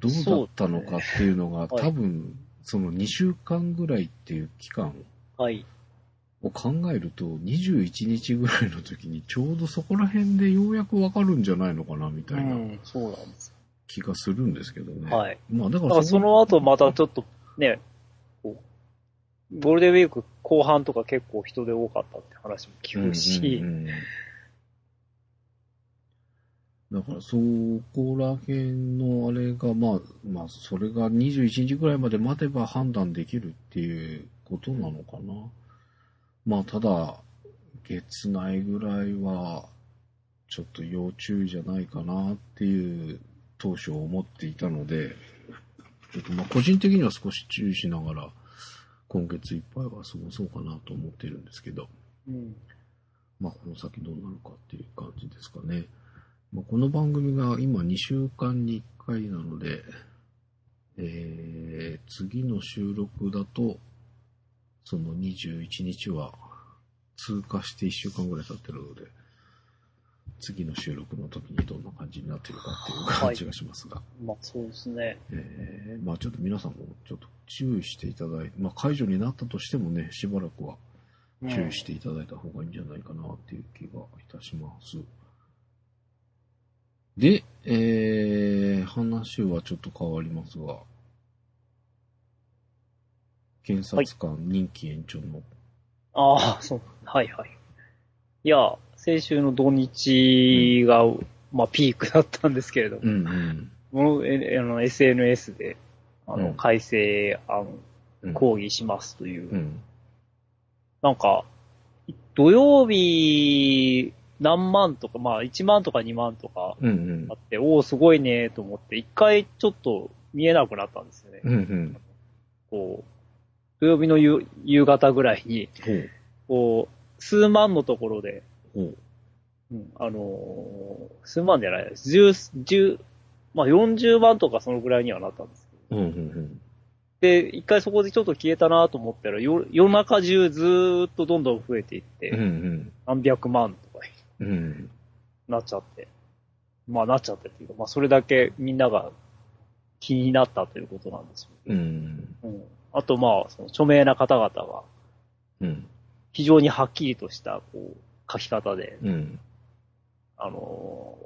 どうだったのかっていうのが、ねはい多分、その2週間ぐらいっていう期間はい。を考えると、21日ぐらいの時にちょうどそこら辺でようやくわかるんじゃないのかなみたいな。気がするんですけどね。はい。まあだかららその後またちょっとね、ゴールデンウィーク後半とか結構人で多かったって話も聞くし、うんうんうんだからそこら辺のあれが、まあ、まあ、それが21日ぐらいまで待てば判断できるっていうことなのかな。まあ、ただ、月内ぐらいは、ちょっと要注意じゃないかなっていう当初思っていたので、まあ個人的には少し注意しながら、今月いっぱいは過ごそうかなと思ってるんですけど、うんまあ、この先どうなるかっていう感じですかね。まあ、この番組が今2週間に1回なので、えー、次の収録だと、その21日は通過して1週間ぐらい経ってるので、次の収録の時にどんな感じになってるかっていう感じがしますが、まあそうですね。えーまあちょっと皆さんもちょっと注意していただいて、まあ解除になったとしてもね、しばらくは注意していただいた方がいいんじゃないかなっていう気がいたします。で、えー、話はちょっと変わりますが、検察官任期延長の、ああ、そう。はいはい。いや、先週の土日が、まあピークだったんですけれども、うんうん。あの SNS で、あの、うん。改正案うん、抗議しますという、うん、なんか、土曜日何万とか、まあ1万とか2万とかうんうんあって、おお、すごいねと思って、一回ちょっと見えなくなったんですよね。うんうんこう、土曜日の夕夕方ぐらいに、ほうこう、数万のところで、ほううん、あのー数万じゃないです。十、十、まあ40万とかそのぐらいにはなったんですけど。うんうんで、一回そこでちょっと消えたなと思ったら、夜夜中中ずーっとどんどん増えていって、うんうん何百万とかうん。うんなっちゃって。まあなっちゃってっていうか、まあそれだけみんなが気になったということなんですよ。うん。うん。あとまあ、その著名な方々がうん。うん非常にはっきりとしたこう書き方で、うん。あのー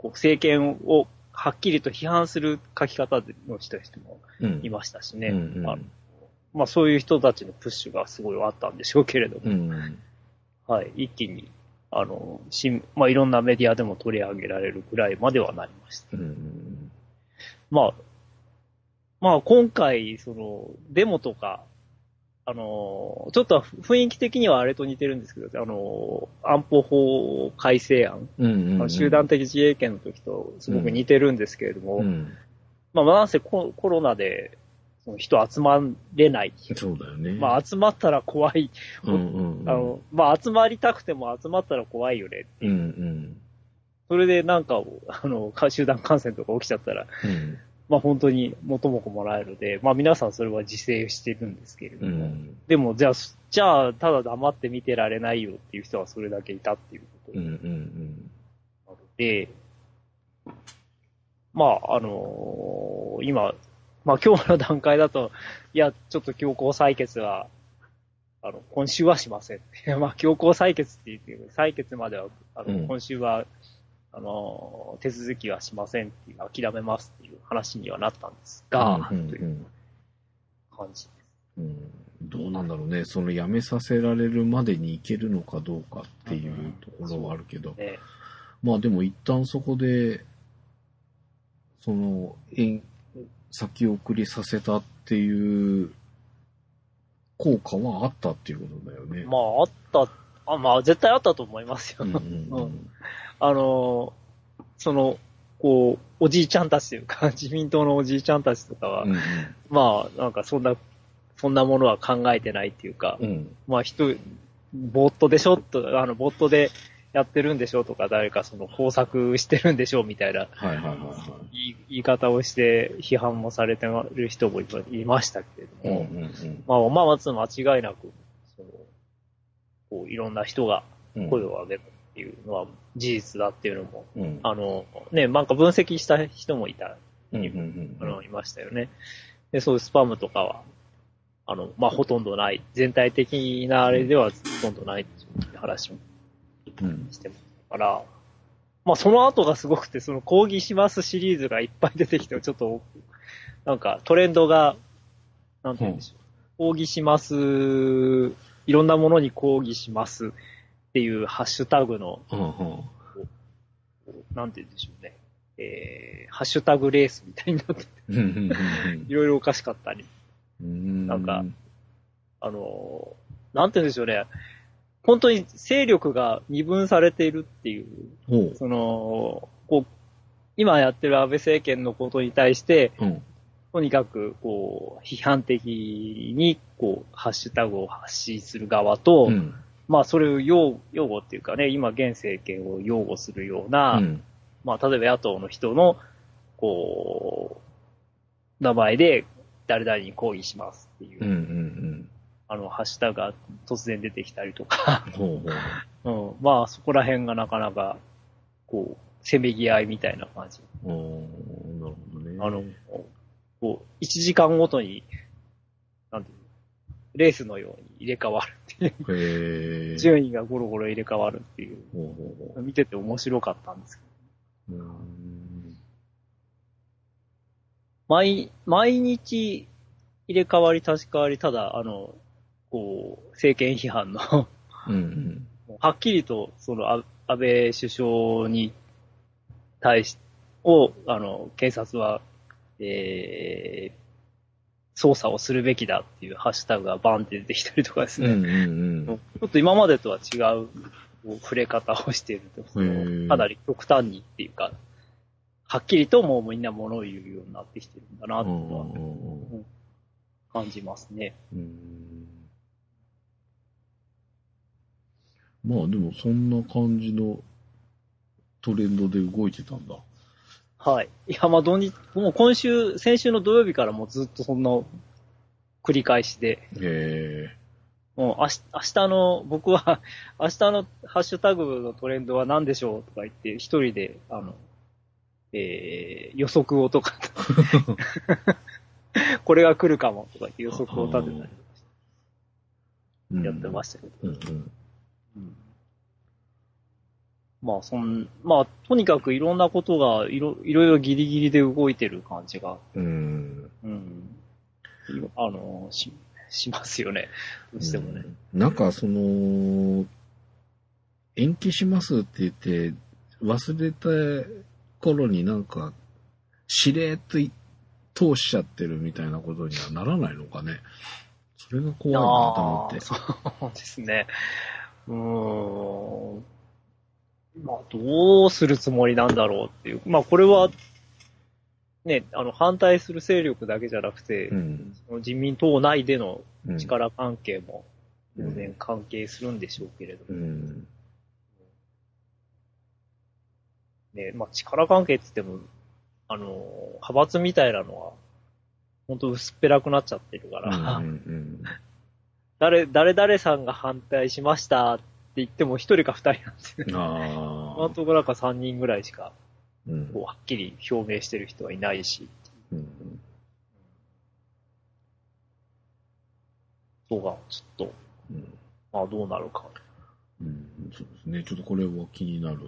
こう政権をはっきりと批判する書き方の人もうん。いましたしね。うんうん。あのまあそういう人たちのプッシュがすごいあったんでしょうけれども、うん。はい、一気に、あの、新まあいろんなメディアでも取り上げられるぐらいまではなりました。うんまあ、まあ今回、その、デモとか、あの、ちょっと雰囲気的にはあれと似てるんですけど、あの、安保法改正案、うんうんあの集団的自衛権の時とすごく似てるんですけれども、うん。まあ、なんせココロナで、その人集まれない。そうだよね。まあ、集まったら怖い。うんうんうんあの、まあ、集まりたくても集まったら怖いよね。うんうんそれでなんか、あの、か集団感染とか起きちゃったら、うんまあ本当に元も子もらえるので、まあ皆さんそれは自制してるんですけれどうも、んでもじゃあ、じゃあただ黙って見てられないよっていう人はそれだけいたっていうことうんうなのんで、まあ、あのー今、まあ今日の段階だと、いや、ちょっと強行採決は、あの、今週はしません。まあ強行採決って言ってる、採決までは、あの、うん今週は、あのー手続きはしませんっていう、諦めますっていう話にはなったんですが、うんという感じです。うんどうなんだろうね。その辞めさせられるまでに行けるのかどうかっていうところはあるけど。ね。まあでも一旦そこで、その、延先送りさせたっていう効果はあったっていうことだよね。まあ、あった、あまあ、絶対あったと思いますよ。うん あのーその、こう、おじいちゃんたちというか、自民党のおじいちゃんたちとかは、うんまあ、なんかそんな、そんなものは考えてないっていうか、うんうんまあ人、ボットでしょと、あの、ボットでやってるんでしょとか、誰かその工作してるんでしょみたいなはいはいはいい言い方をして批判もされてる人もいいましたけれどい。うんも、うんうんまあ、まあ、まず間違いなく、その、こう、いろんな人がうん声を上げたっていうのは事実だっていうのも、うんあの、ね、なんか分析した人もいた、うんうんあの、いましたよね。で、そういうスパムとかは、あの、まあ、ほとんどない。全体的なあれではほとんどないっていう話もうんしてますから、まあ、その後がすごくて、その抗議しますシリーズがいっぱい出てきて、ちょっと、なんかトレンドが、なんて言うんでしょう。抗議します、いろんなものに抗議しますっていうハッシュタグの、うんうんなんて言うんでしょうね。えー、ハッシュタグレースみたいになってて、うんうんうんいろいろおかしかったり、うんなんかあのーなんて言うんでしょうね。本当に勢力が二分されているっていう。その、こう、今やってる安倍政権のことに対して、うん。とにかく、こう、批判的に、こう、ハッシュタグを発信する側と、うん。まあ、それを擁擁護っていうかね、今、現政権を擁護するような、うん。まあ、例えば野党の人の、こう、名前で、誰々に抗議しますっていう、うんうんあの、ハッシュタグが突然出てきたりとか、うん。ほうほう。うん、まあ、そこら辺がなかなか、こう、せめぎ合いみたいな感じ。おーなるほどね。あの、こう、1時間ごとに、なんていうのレースのように入れ替わるっていう。順位がゴロゴロ入れ替わるっていう、ほうほうほ見てて面白かったんですけど。毎、毎日入れ替わり立ち替わり、ただ、あの、こう、政権批判の、うんうん。はっきりと、その、あ安倍首相に対し、を、あの、警察は、えー、捜査をするべきだっていうハッシュタグがバンって出てきたりとかですね。うんうんうん。ちょっと今までとは違う触れ方をしていると、そのかなり極端にっていうか、はっきりともうみんな物を言うようになってきてるんだなとはん感じますね。うんまあでもそんな感じのトレンドで動いてたんだ。はい。いや、まあ土日、もう今週、先週の土曜日からもうずっとそんな繰り返しで、へえ。もう明日明日の、僕は明日のハッシュタグのトレンドは何でしょうとか言って、一人で、あの、えー、予測をとか、これが来るかもとか言って予測を立てたりやってましたけど。うんうん。うんまあ、そん、まあ、とにかくいろんなことがいろ、いろいろギリギリで動いてる感じが、うん。うん、あの、し、しますよね。どうしてもね。うんなんかその、延期しますって言って、忘れた頃になんか、しれーっとい通しちゃってるみたいなことにはならないのかね。それが怖いなと思って。そうですね。うーん。まあ、どうするつもりなんだろうっていう。まあ、これは、ね、あの、反対する勢力だけじゃなくて、うん。その自民党内でのうん。力関係も当然関係するんでしょうけれども、うん。ね、まあ、力関係って言っても、あの、派閥みたいなのは、本当薄っぺらくなっちゃってるから、うんうん誰、誰々さんが反対しましたって言っても一人か二人なんですよ。うん。あ今のとなんか三人ぐらいしかうんこうはっきり表明してる人はいないし、うんそうが、ちょっと、うんまあどうなるか。うんそうですね。ちょっとこれは気になる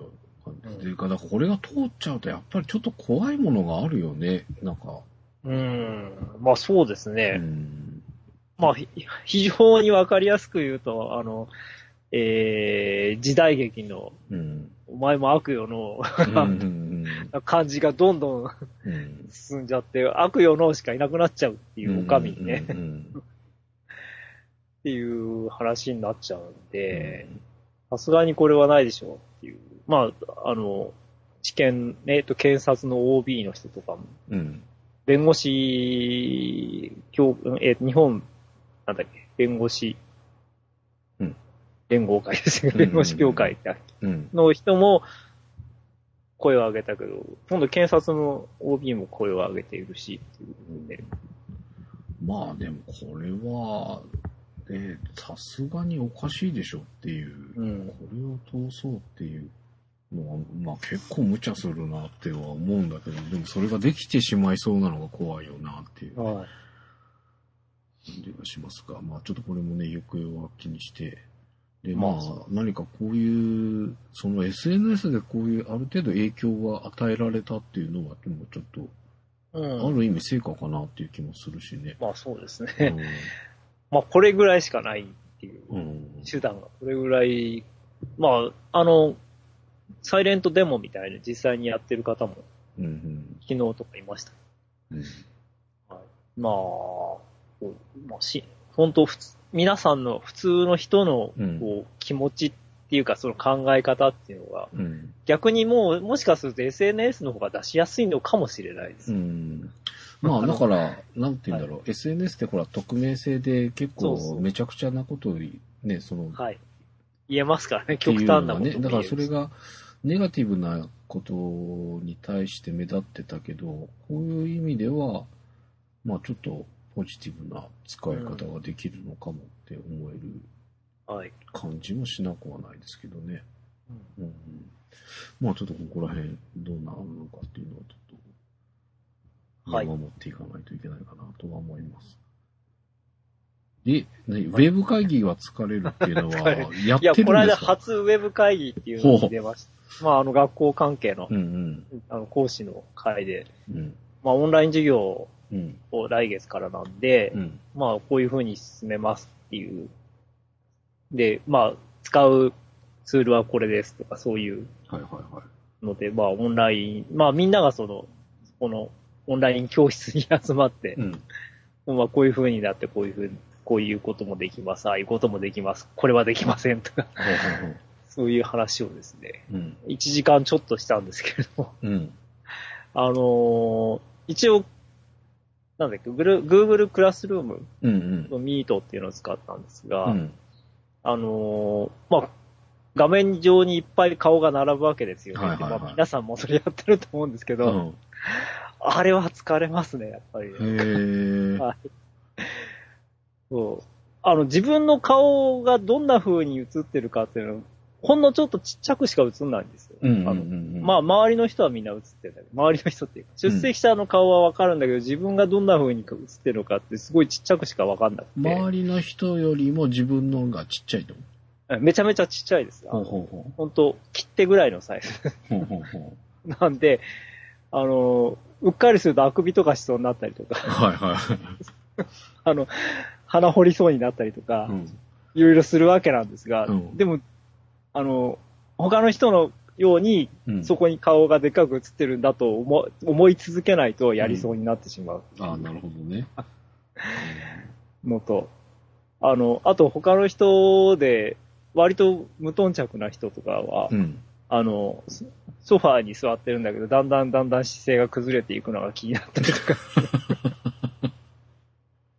感じで。だからこれが通っちゃうと、やっぱりちょっと怖いものがあるよね。なんか。うん。まあそうですうね。ん。まあひ 非常にわかりやすく言うと、あの、えー、時代劇の、うん。お前も悪よのうんうん 感じがどんどんうんうん。進んじゃって、悪よのしかいなくなっちゃうっていう、おかみにね、うんうんっていう話になっちゃうんで、さすがにこれはないでしょうっていう。まあ、あの、知見、えっと、検察の OB の人とかも、うん。うん。弁護士、協えー日本、なんだっけ、弁護士、うん。連合会ですね。弁護士協会うん。の人も声を上げたけど、今度検察の OB も声を上げているし、っていうので。まあでもこれは、ね、さすがにおかしいでしょっていう、うん。これを通そうっていうのは、まあ結構無茶するなっては思うんだけど、でもそれができてしまいそうなのが怖いよなっていう。はい。感じがしますが、まあちょっとこれもね、行方は気にして、で、ままああ何かこういう、その SNS でこういうある程度影響が与えられたっていうのは、でもちょっと、うん。ある意味成果かなっていう気もするしね。まあそうですうね。まあこれぐらいしかないっていう。手段がこれぐらい、まあ、あの、サイレントデモみたいな実際にやってる方もうんうん。昨日とかいました。うん。はい、まあ、こうまあ、し、本当普通、皆さんの普通の人のうんこう気持ちっていうかその考え方っていうのが、うん。逆にもう、もしかすると SNS の方が出しやすいのかもしれないです。うん。まあ、だから、なんて言うんだろう、SNS ってほら、匿名性で結構めちゃくちゃなことをね、その、はい。言えますからね、極端なことも言えるだからそれが、ネガティブなことに対して目立ってたけど、こういう意味では、まあちょっとポジティブな使い方ができるのかもって思えるはい。感じもしなくはないですけどね。うんうん、まあちょっとここら辺どうなるのかっていうのをちょっとはい見守っていかないといけないかなとは思います。で、ね、ウェブ会議は疲れるっていうのは疲やっいや、この間てるんですか？初ウェブ会議っていうのに出ました。まあ、あの、学校関係のう、んあの、講師の会で、うん。うん。まあ、オンライン授業うん。を来月からなんで、うん。まあ、こういう風に進めますっていう。で、まあ、使うツールはこれですとか、そういう。ので、まあ、オンライン、まあ、みんながその、この、オンライン教室に集まって、うん。まあ、こういう風になって、こういう風に、こういうこともできます、ああいうこともできます、これはできませんとか、そういう話をですね、うん。1時間ちょっとしたんですけれども、うん。あのー一応、なんだっけ、Google クラスルームうんのミートっていうのを使ったんですが、うん。うん。あのーまあ、画面上にいっぱい顔が並ぶわけですよね。はいはいはいでまあ、皆さんもそれやってると思うんですけど、うん。あれは疲れますね、やっぱり。はいそう。あの、自分の顔がどんな風に映ってるかっていうのは、ほんのちょっとちっちゃくしか映んないんですよ。うんうんあのうん。まあ、周りの人はみんな映ってるんだけど、周りの人っていうか、出席者の顔はわかるんだけど、自分がどんな風に映ってるのかってすごいちっちゃくしかわかんなくて、周りの人よりも自分のがちっちゃいと？めちゃめちゃちっちゃいです。ほうほうほ本当切手ぐらいのサイズ。う。ほうほうほ なんで、あの、うっかりするとあくびとかしそうになったりとか、う。はいはい。あの、鼻掘りそうになったりとか、うん。いろいろするわけなんですが、うんでも、あの、他の人のように、うん。そこに顔がでっかく映ってるんだと思思い続けないとやりそうになってしまうああ、なるほどね。のと、あの、あと他の人で、割と無頓着な人とかは、うん。あの、ソソファーに座ってるんだけど、だんだんだんだん姿勢が崩れていくのが気になったりとか。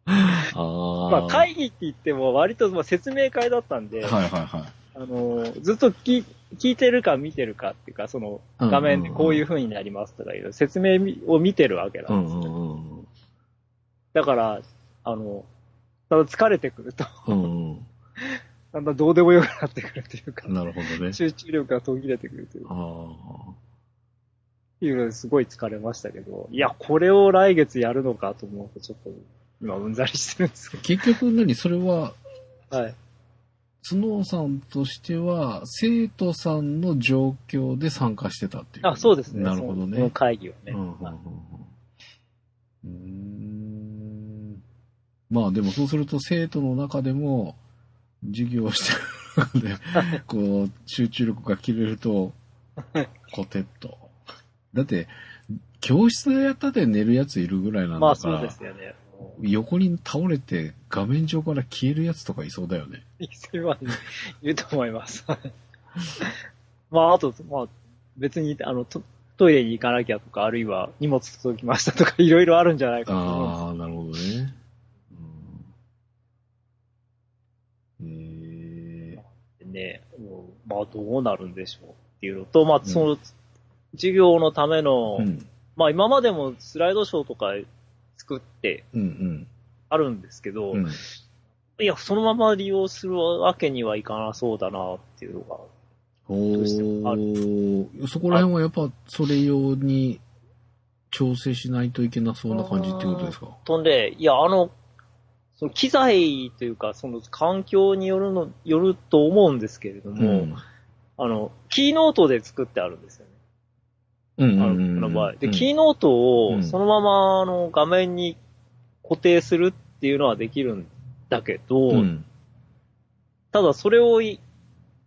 ああ。まあ会議って言っても割とまあ説明会だったんで、はいはいはい。あの、ずっと聞聞いてるか見てるかっていうか、その画面でこういう風になりますとかいう説明を見てるわけなですよ。うんんうんうん。だから、あの、ただ疲れてくると、うんだんだんどうでもよくなってくるというかうん。、なるほどね。集中力が途切れてくるというか。いうのですごい疲れましたけど、いや、これを来月やるのかと思うと、ちょっと、今、うんざりしてるんですけ結局何？それは、ど。はい。スノーさんとしては、生徒さんの状況で参加してたっていう。あ、そうですね。なるほどね。その会議をね。うんまあでもそうすると生徒の中でも授業をしてる中で、こう、集中力が切れると、コテッと。だって、教室でやったで寝るやついるぐらいなんだから、まあそうですよね。横に倒れて画面上から消えるやつとかいそうだよね。それは、ね、言うと思います。まあ、あと、まあ、別に、あの、トトイレに行かなきゃとか、あるいは荷物届きましたとか、いろいろあるんじゃないかと思うんですああ、なるほどね。うん、えけどね。まあ、どうなるんでしょうっていうのと、まあ、その、授業のための、ー、うん、まあ、今までもスライドショーとか作ってうん、あるんですけど、うん。うんいや、そのまま利用するわけにはいかなそうだなっていうのが、おそこら辺はやっぱそれ用に調整しないといけなそうな感じってことですか？とんで、いや、あの、その機材というか、その環境によるの、よると思うんですけれども、うん。あの、キーノートで作ってあるんですよね。うんあの、うんうん。この場合。で、うんキーノートうんをそのまま、あの、画面に固定するっていうのはできるんだけど、うん。ただそれをい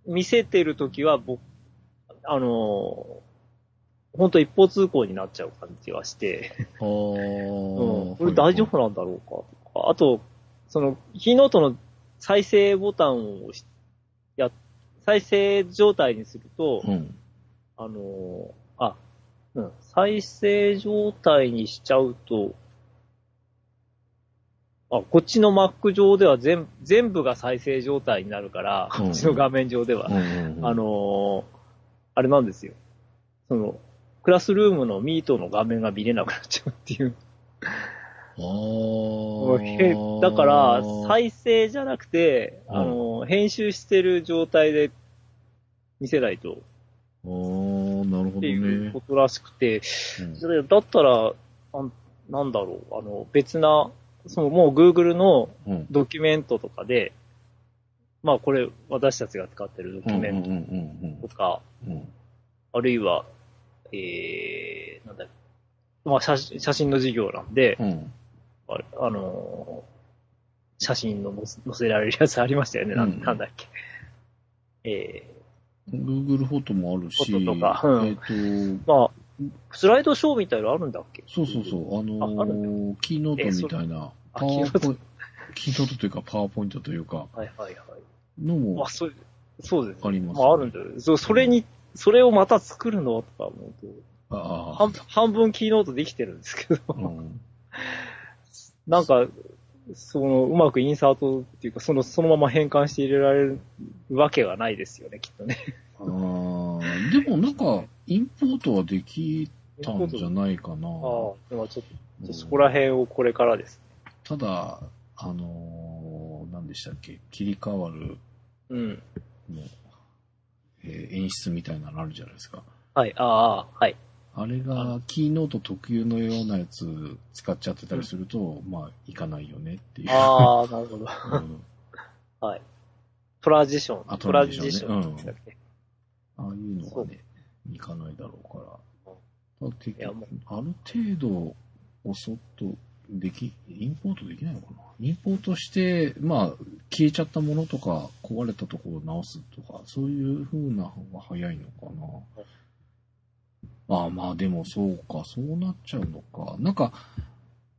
見せてるときは、僕、あの、本当一方通行になっちゃう感じがして、うん、これ大丈夫なんだろうかとか、あと、その、キーノートの再生ボタンを押し、や、再生状態にすると、うん。あの、あ、うん、再生状態にしちゃうと、あ、こっちの Mac 上では全全部が再生状態になるから、うん。こっちの画面上では。うんうんうん。あ、のーあれなんですよ。その、クラスルームのミートの画面が見れなくなっちゃうっていう。だから、再生じゃなくて、うん。あのー編集してる状態で見せないとっていうねこ。とらしくて、だったら、なんだろう、あの、別な、そのもう Google のうん。ドキュメントとかで、まあこれ私たちが使ってるドキュメンうんうんトとか、うんうんあるいは、えー、なんだまあ写真写真の授業なんで、うん。うん。あれあのー写真の載せられるやつありましたよね。なうんんなんだっけ。え Google フォトもあるし、とか。うん。えっ、と、ー、まあ、スライドショーみたいなのあるんだっけ？そうそうそう、あのーキーノートみたいな、あパワーポイキーノーント、キーノートというかパワーポイントというか、はいはいはい。のもあ、そう、そうです、あります、まああるんだよね。そそれに、それをまた作るのとか思うと、あ半分キーノートできてるんですけど、うん。なんか、その、うまくインサートっていうか、その、そのまま変換して入れられるわけがないですよね、きっとね。あーでもなんか、インポートはできたんじゃないかな。ああ、でもちょっと、そこら辺をこれからです。ただ、あのー何でしたっけ、切り替わるうん。の、えー演出みたいなのあるじゃないですか。はい、ああ、はい。あれが、キーノート特有のようなやつ使っちゃってたりすると、まあ、いかないよねっていう。ああ、なるほど。うんはい。トラジション。あトラジション。ジションねうんああいうのはね、いかないだろうから。だってある程度、おそっとでき、インポートできないのかな？インポートして、まあ、消えちゃったものとか、壊れたところを直すとか、そういう風な方が早いのかな。ああ、まあでもそうか、そうなっちゃうのか。なんか、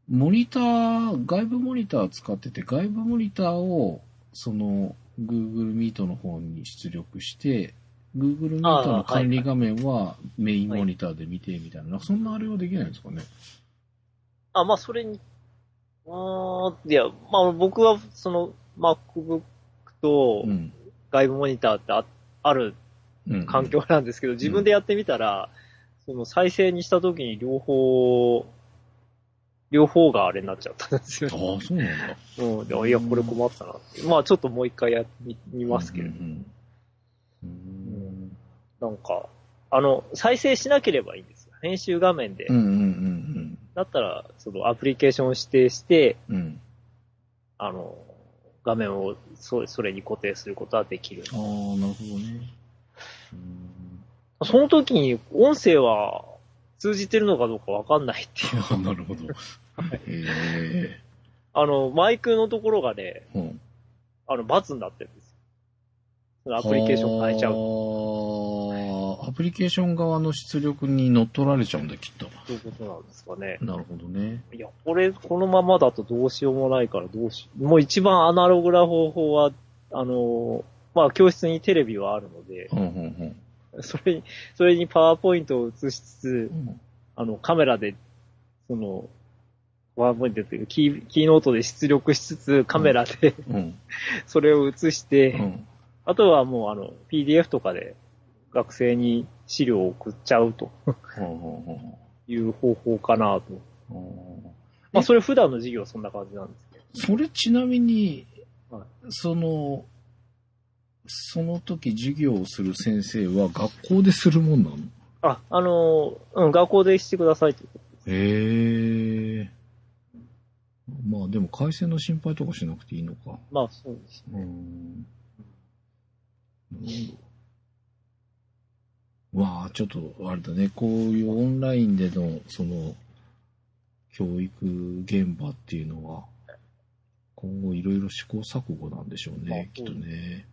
モニター、外部モニター使ってて、外部モニターを、その、Google Meet の方に出力して、Google Meet の管理画面はメインモニターで見てみたいな、そんなあれはできないんですかね。あ、まあ、それに、ああ、いや、まあ、僕は、その、MacBook とうん。外部モニターってああるうん。環境なんですけど、自分でやってみたら、再生にした時に両方、両方があれになっちゃったんですよあ。あ、そうなんだ。うん。でいや、これ困ったなって。まあ、ちょっともう一回やってみみますけれど、うんうんうん。なんか、あの、再生しなければいいんですよ。編集画面で、うんうんうんだったら、そのアプリケーションを指定して、うん。うん。あの、画面をそそれに固定することはできる。ああ、なるほどね。うんその時に音声は通じてるのかどうかわかんないっていう。あなるほど。へあの、マイクのところがね、え。うんあの、×になってるんですよ。そのアプリケーション変えちゃう。アプリケーション側の出力に乗っ取られちゃうんだ、きっと。そういうことなんですかね。なるほどね。いや、これ、このままだとどうしようもないからどうし、もう一番アナログな方法は、あの、まあ、教室にテレビはあるので、うんうん それに、それにパワーポイントを映しつつう、ん。あの、カメラで、その、パワーポイントっていうかキー、キーノートで出力しつつ、カメラでうん。それを映して、うん。あとはもうあの、PDF とかで学生に資料を送っちゃうとうんいう方法かなと。うんまあ、それ普段の授業はそんな感じなんですけど。それちなみにはい、その、その時授業をする先生は学校でするもんなの？あ、あの、うん、学校でしてくださいって。へえ。まあでも回線の心配とかしなくていいのか。まあ、そうですうね。ん。なるほど。わあ、ちょっと、あれだね、こういうオンラインでの、その、教育現場っていうのは、今後いろいろ試行錯誤なんでしょうね、あきっとね。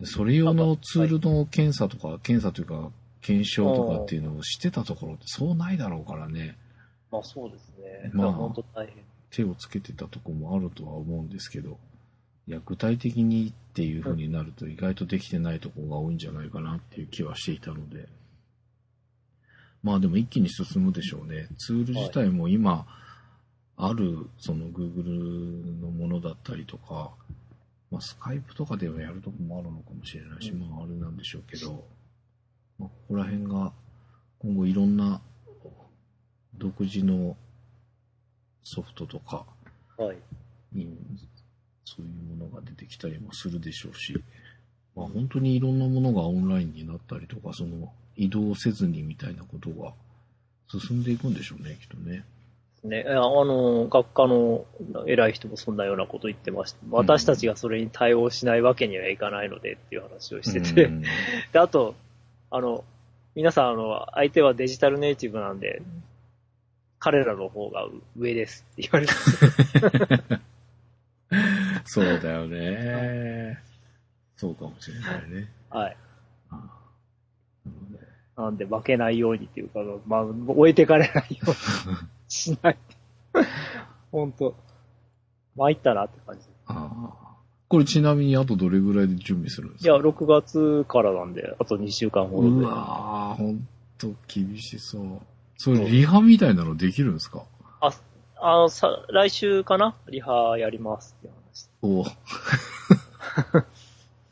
でそれ用のツールの検査とか、検査というか、検証とかっていうのをしてたところってそうないだろうからね、まあ、そうですね。まあまあ、本当大変。手をつけてたとこもあるとは思うんですけど、いや、具体的にっていう風になると意外とできてないところが多いんじゃないかなっていう気はしていたので。まあでも一気に進むでしょうね。ツール自体も今、ある、その Google のものだったりとか、まあスカイプとかではやるとこもあるのかもしれないし、うんまああれなんでしょうけど、まあ、ここら辺が今後いろんな独自のソフトとか、はい。にそういうものが出てきたりもするでしょうし、まあ、本当にいろんなものがオンラインになったりとか、その移動せずにみたいなことが進んでいくんでしょうね、きっとね。ね、あの、学科の偉い人もそんなようなこと言ってました。私たちがそれに対応しないわけにはいかないのでっていう話をしてて。うん で、あと、あの、皆さん、あの、相手はデジタルネイティブなんで、彼らの方が上ですって言われて。そうだよね。そうかもしれないね。はい。なんで負けないようにっていうか、まあ、置いてかれないように しない。本当参ったなって感じ。ああこれちなみにあとどれぐらいで準備するんですか？いや、6月からなんで、あと2週間ほどうで。わぁ、ほんと厳しそう。それリハみたいなのできるんですか？あの、さ、来週かな？リハやりますって話おう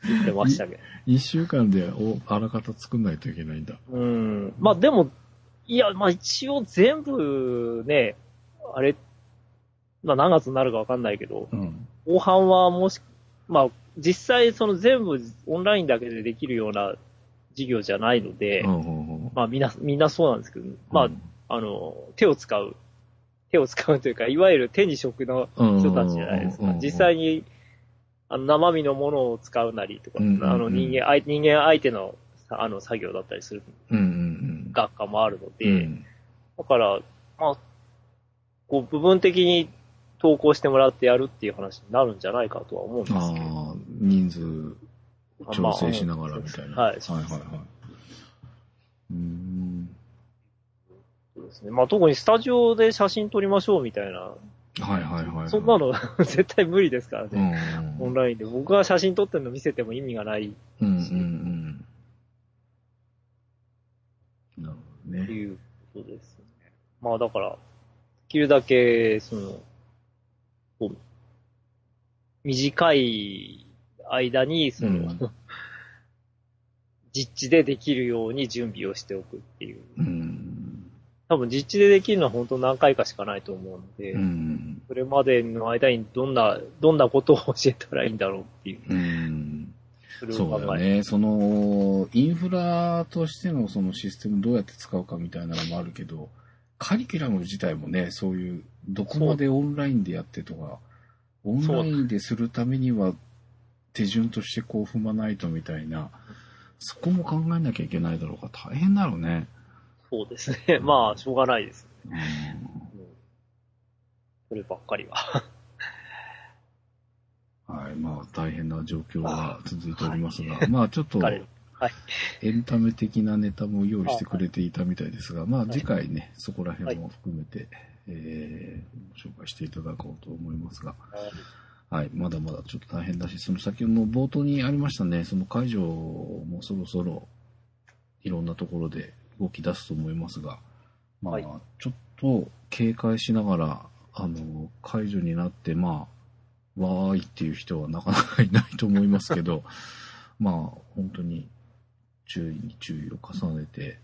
言ってましたけど。一週間でおあらかた作んないといけないんだ。うん。まあでも、いや、まあ一応全部ね、あれ、まあ何月になるかわかんないけど、うん。後半はもし、まあ実際その全部オンラインだけでできるような授業じゃないので、うんうんうん。まあみんな、みんなそうなんですけど、まあ、あの、手を使う、手を使うというか、いわゆる手に職の人たちじゃないですか。実際に、あの、生身のものを使うなりとか、うんうんうん。あの、人間、人間相手の、あの、作業だったりする。うんうん学科もあるのうん。で、うんだから、まあ、こう、部分的に投稿してもらってやるっていう話になるんじゃないかとは思うんですけど。ああ、人数調整しながらみたいな。はいはいはいはい。うーん。そうですね。まあ、特にスタジオで写真撮りましょうみたいな、はいはいはいはい。そんなの 絶対無理ですからうね。んオンラインで。僕が写真撮ってるの見せても意味がないっうんうんうん。なるほどね。ていうことですね。まあ、だから、できるだけ、その、こう短い間に、その、うん実地でできるように準備をしておくっていう。うん。多分実地でできるのは本当何回かしかないと思うので、うん。それまでの間にどんな、どんなことを教えたらいいんだろうっていう。うん。そうだ。ね。その、インフラとしてのそのシステムどうやって使うかみたいなのもあるけど、カリキュラム自体もね、そういう、どこまでオンラインでやってとか、オンラインでするためには手順としてこう踏まないとみたいな、そこも考えなきゃいけないだろうから大変だろうね。そうですね。まあ、しょうがないです。うんうんそればっかりは。はい、まあ大変な状況が続いておりますが、まあちょっと。エンタメ的なネタも用意してくれていたみたいですが、まあい。次回ね、そこら辺も含めて、えー、ご紹介していただこうと思いますが、はい、まだまだちょっと大変だし、その先ほどの冒頭にありましたね、その解除もそろそろいろんなところで動き出すと思いますが、まあ、はい。ちょっと警戒しながら、あの、解除になって、まあ、わーいっていう人はなかなかいないと思いますけど、まあ、本当に注意に注意を重ねて、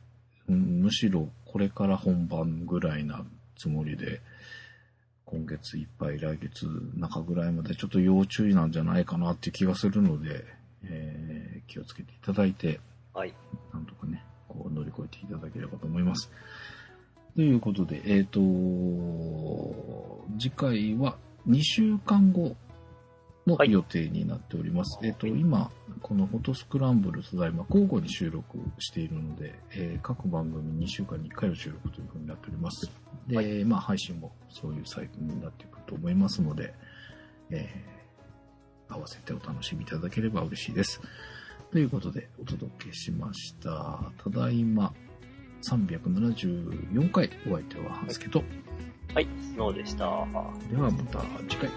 うんむしろこれから本番ぐらいなつもりで、今月いっぱい、来月中ぐらいまでちょっと要注意なんじゃないかなっていう気がするので、えー気をつけていただいて、はい。なんとかね、こう乗り越えていただければと思います。ということで、えっ、と、次回は2週間後のはい予定になっております。えっ、と、今、このフォトスクランブルただいま交互に収録しているので、えー各番組2週間に1回の収録というふうになっております。で、まあ配信もそういうサイトになっていくと思いますので、えー合わせてお楽しみいただければ嬉しいです。ということでお届けしました。ただいま374回お相手は半助と、はい。スノーでした？ではまた次回。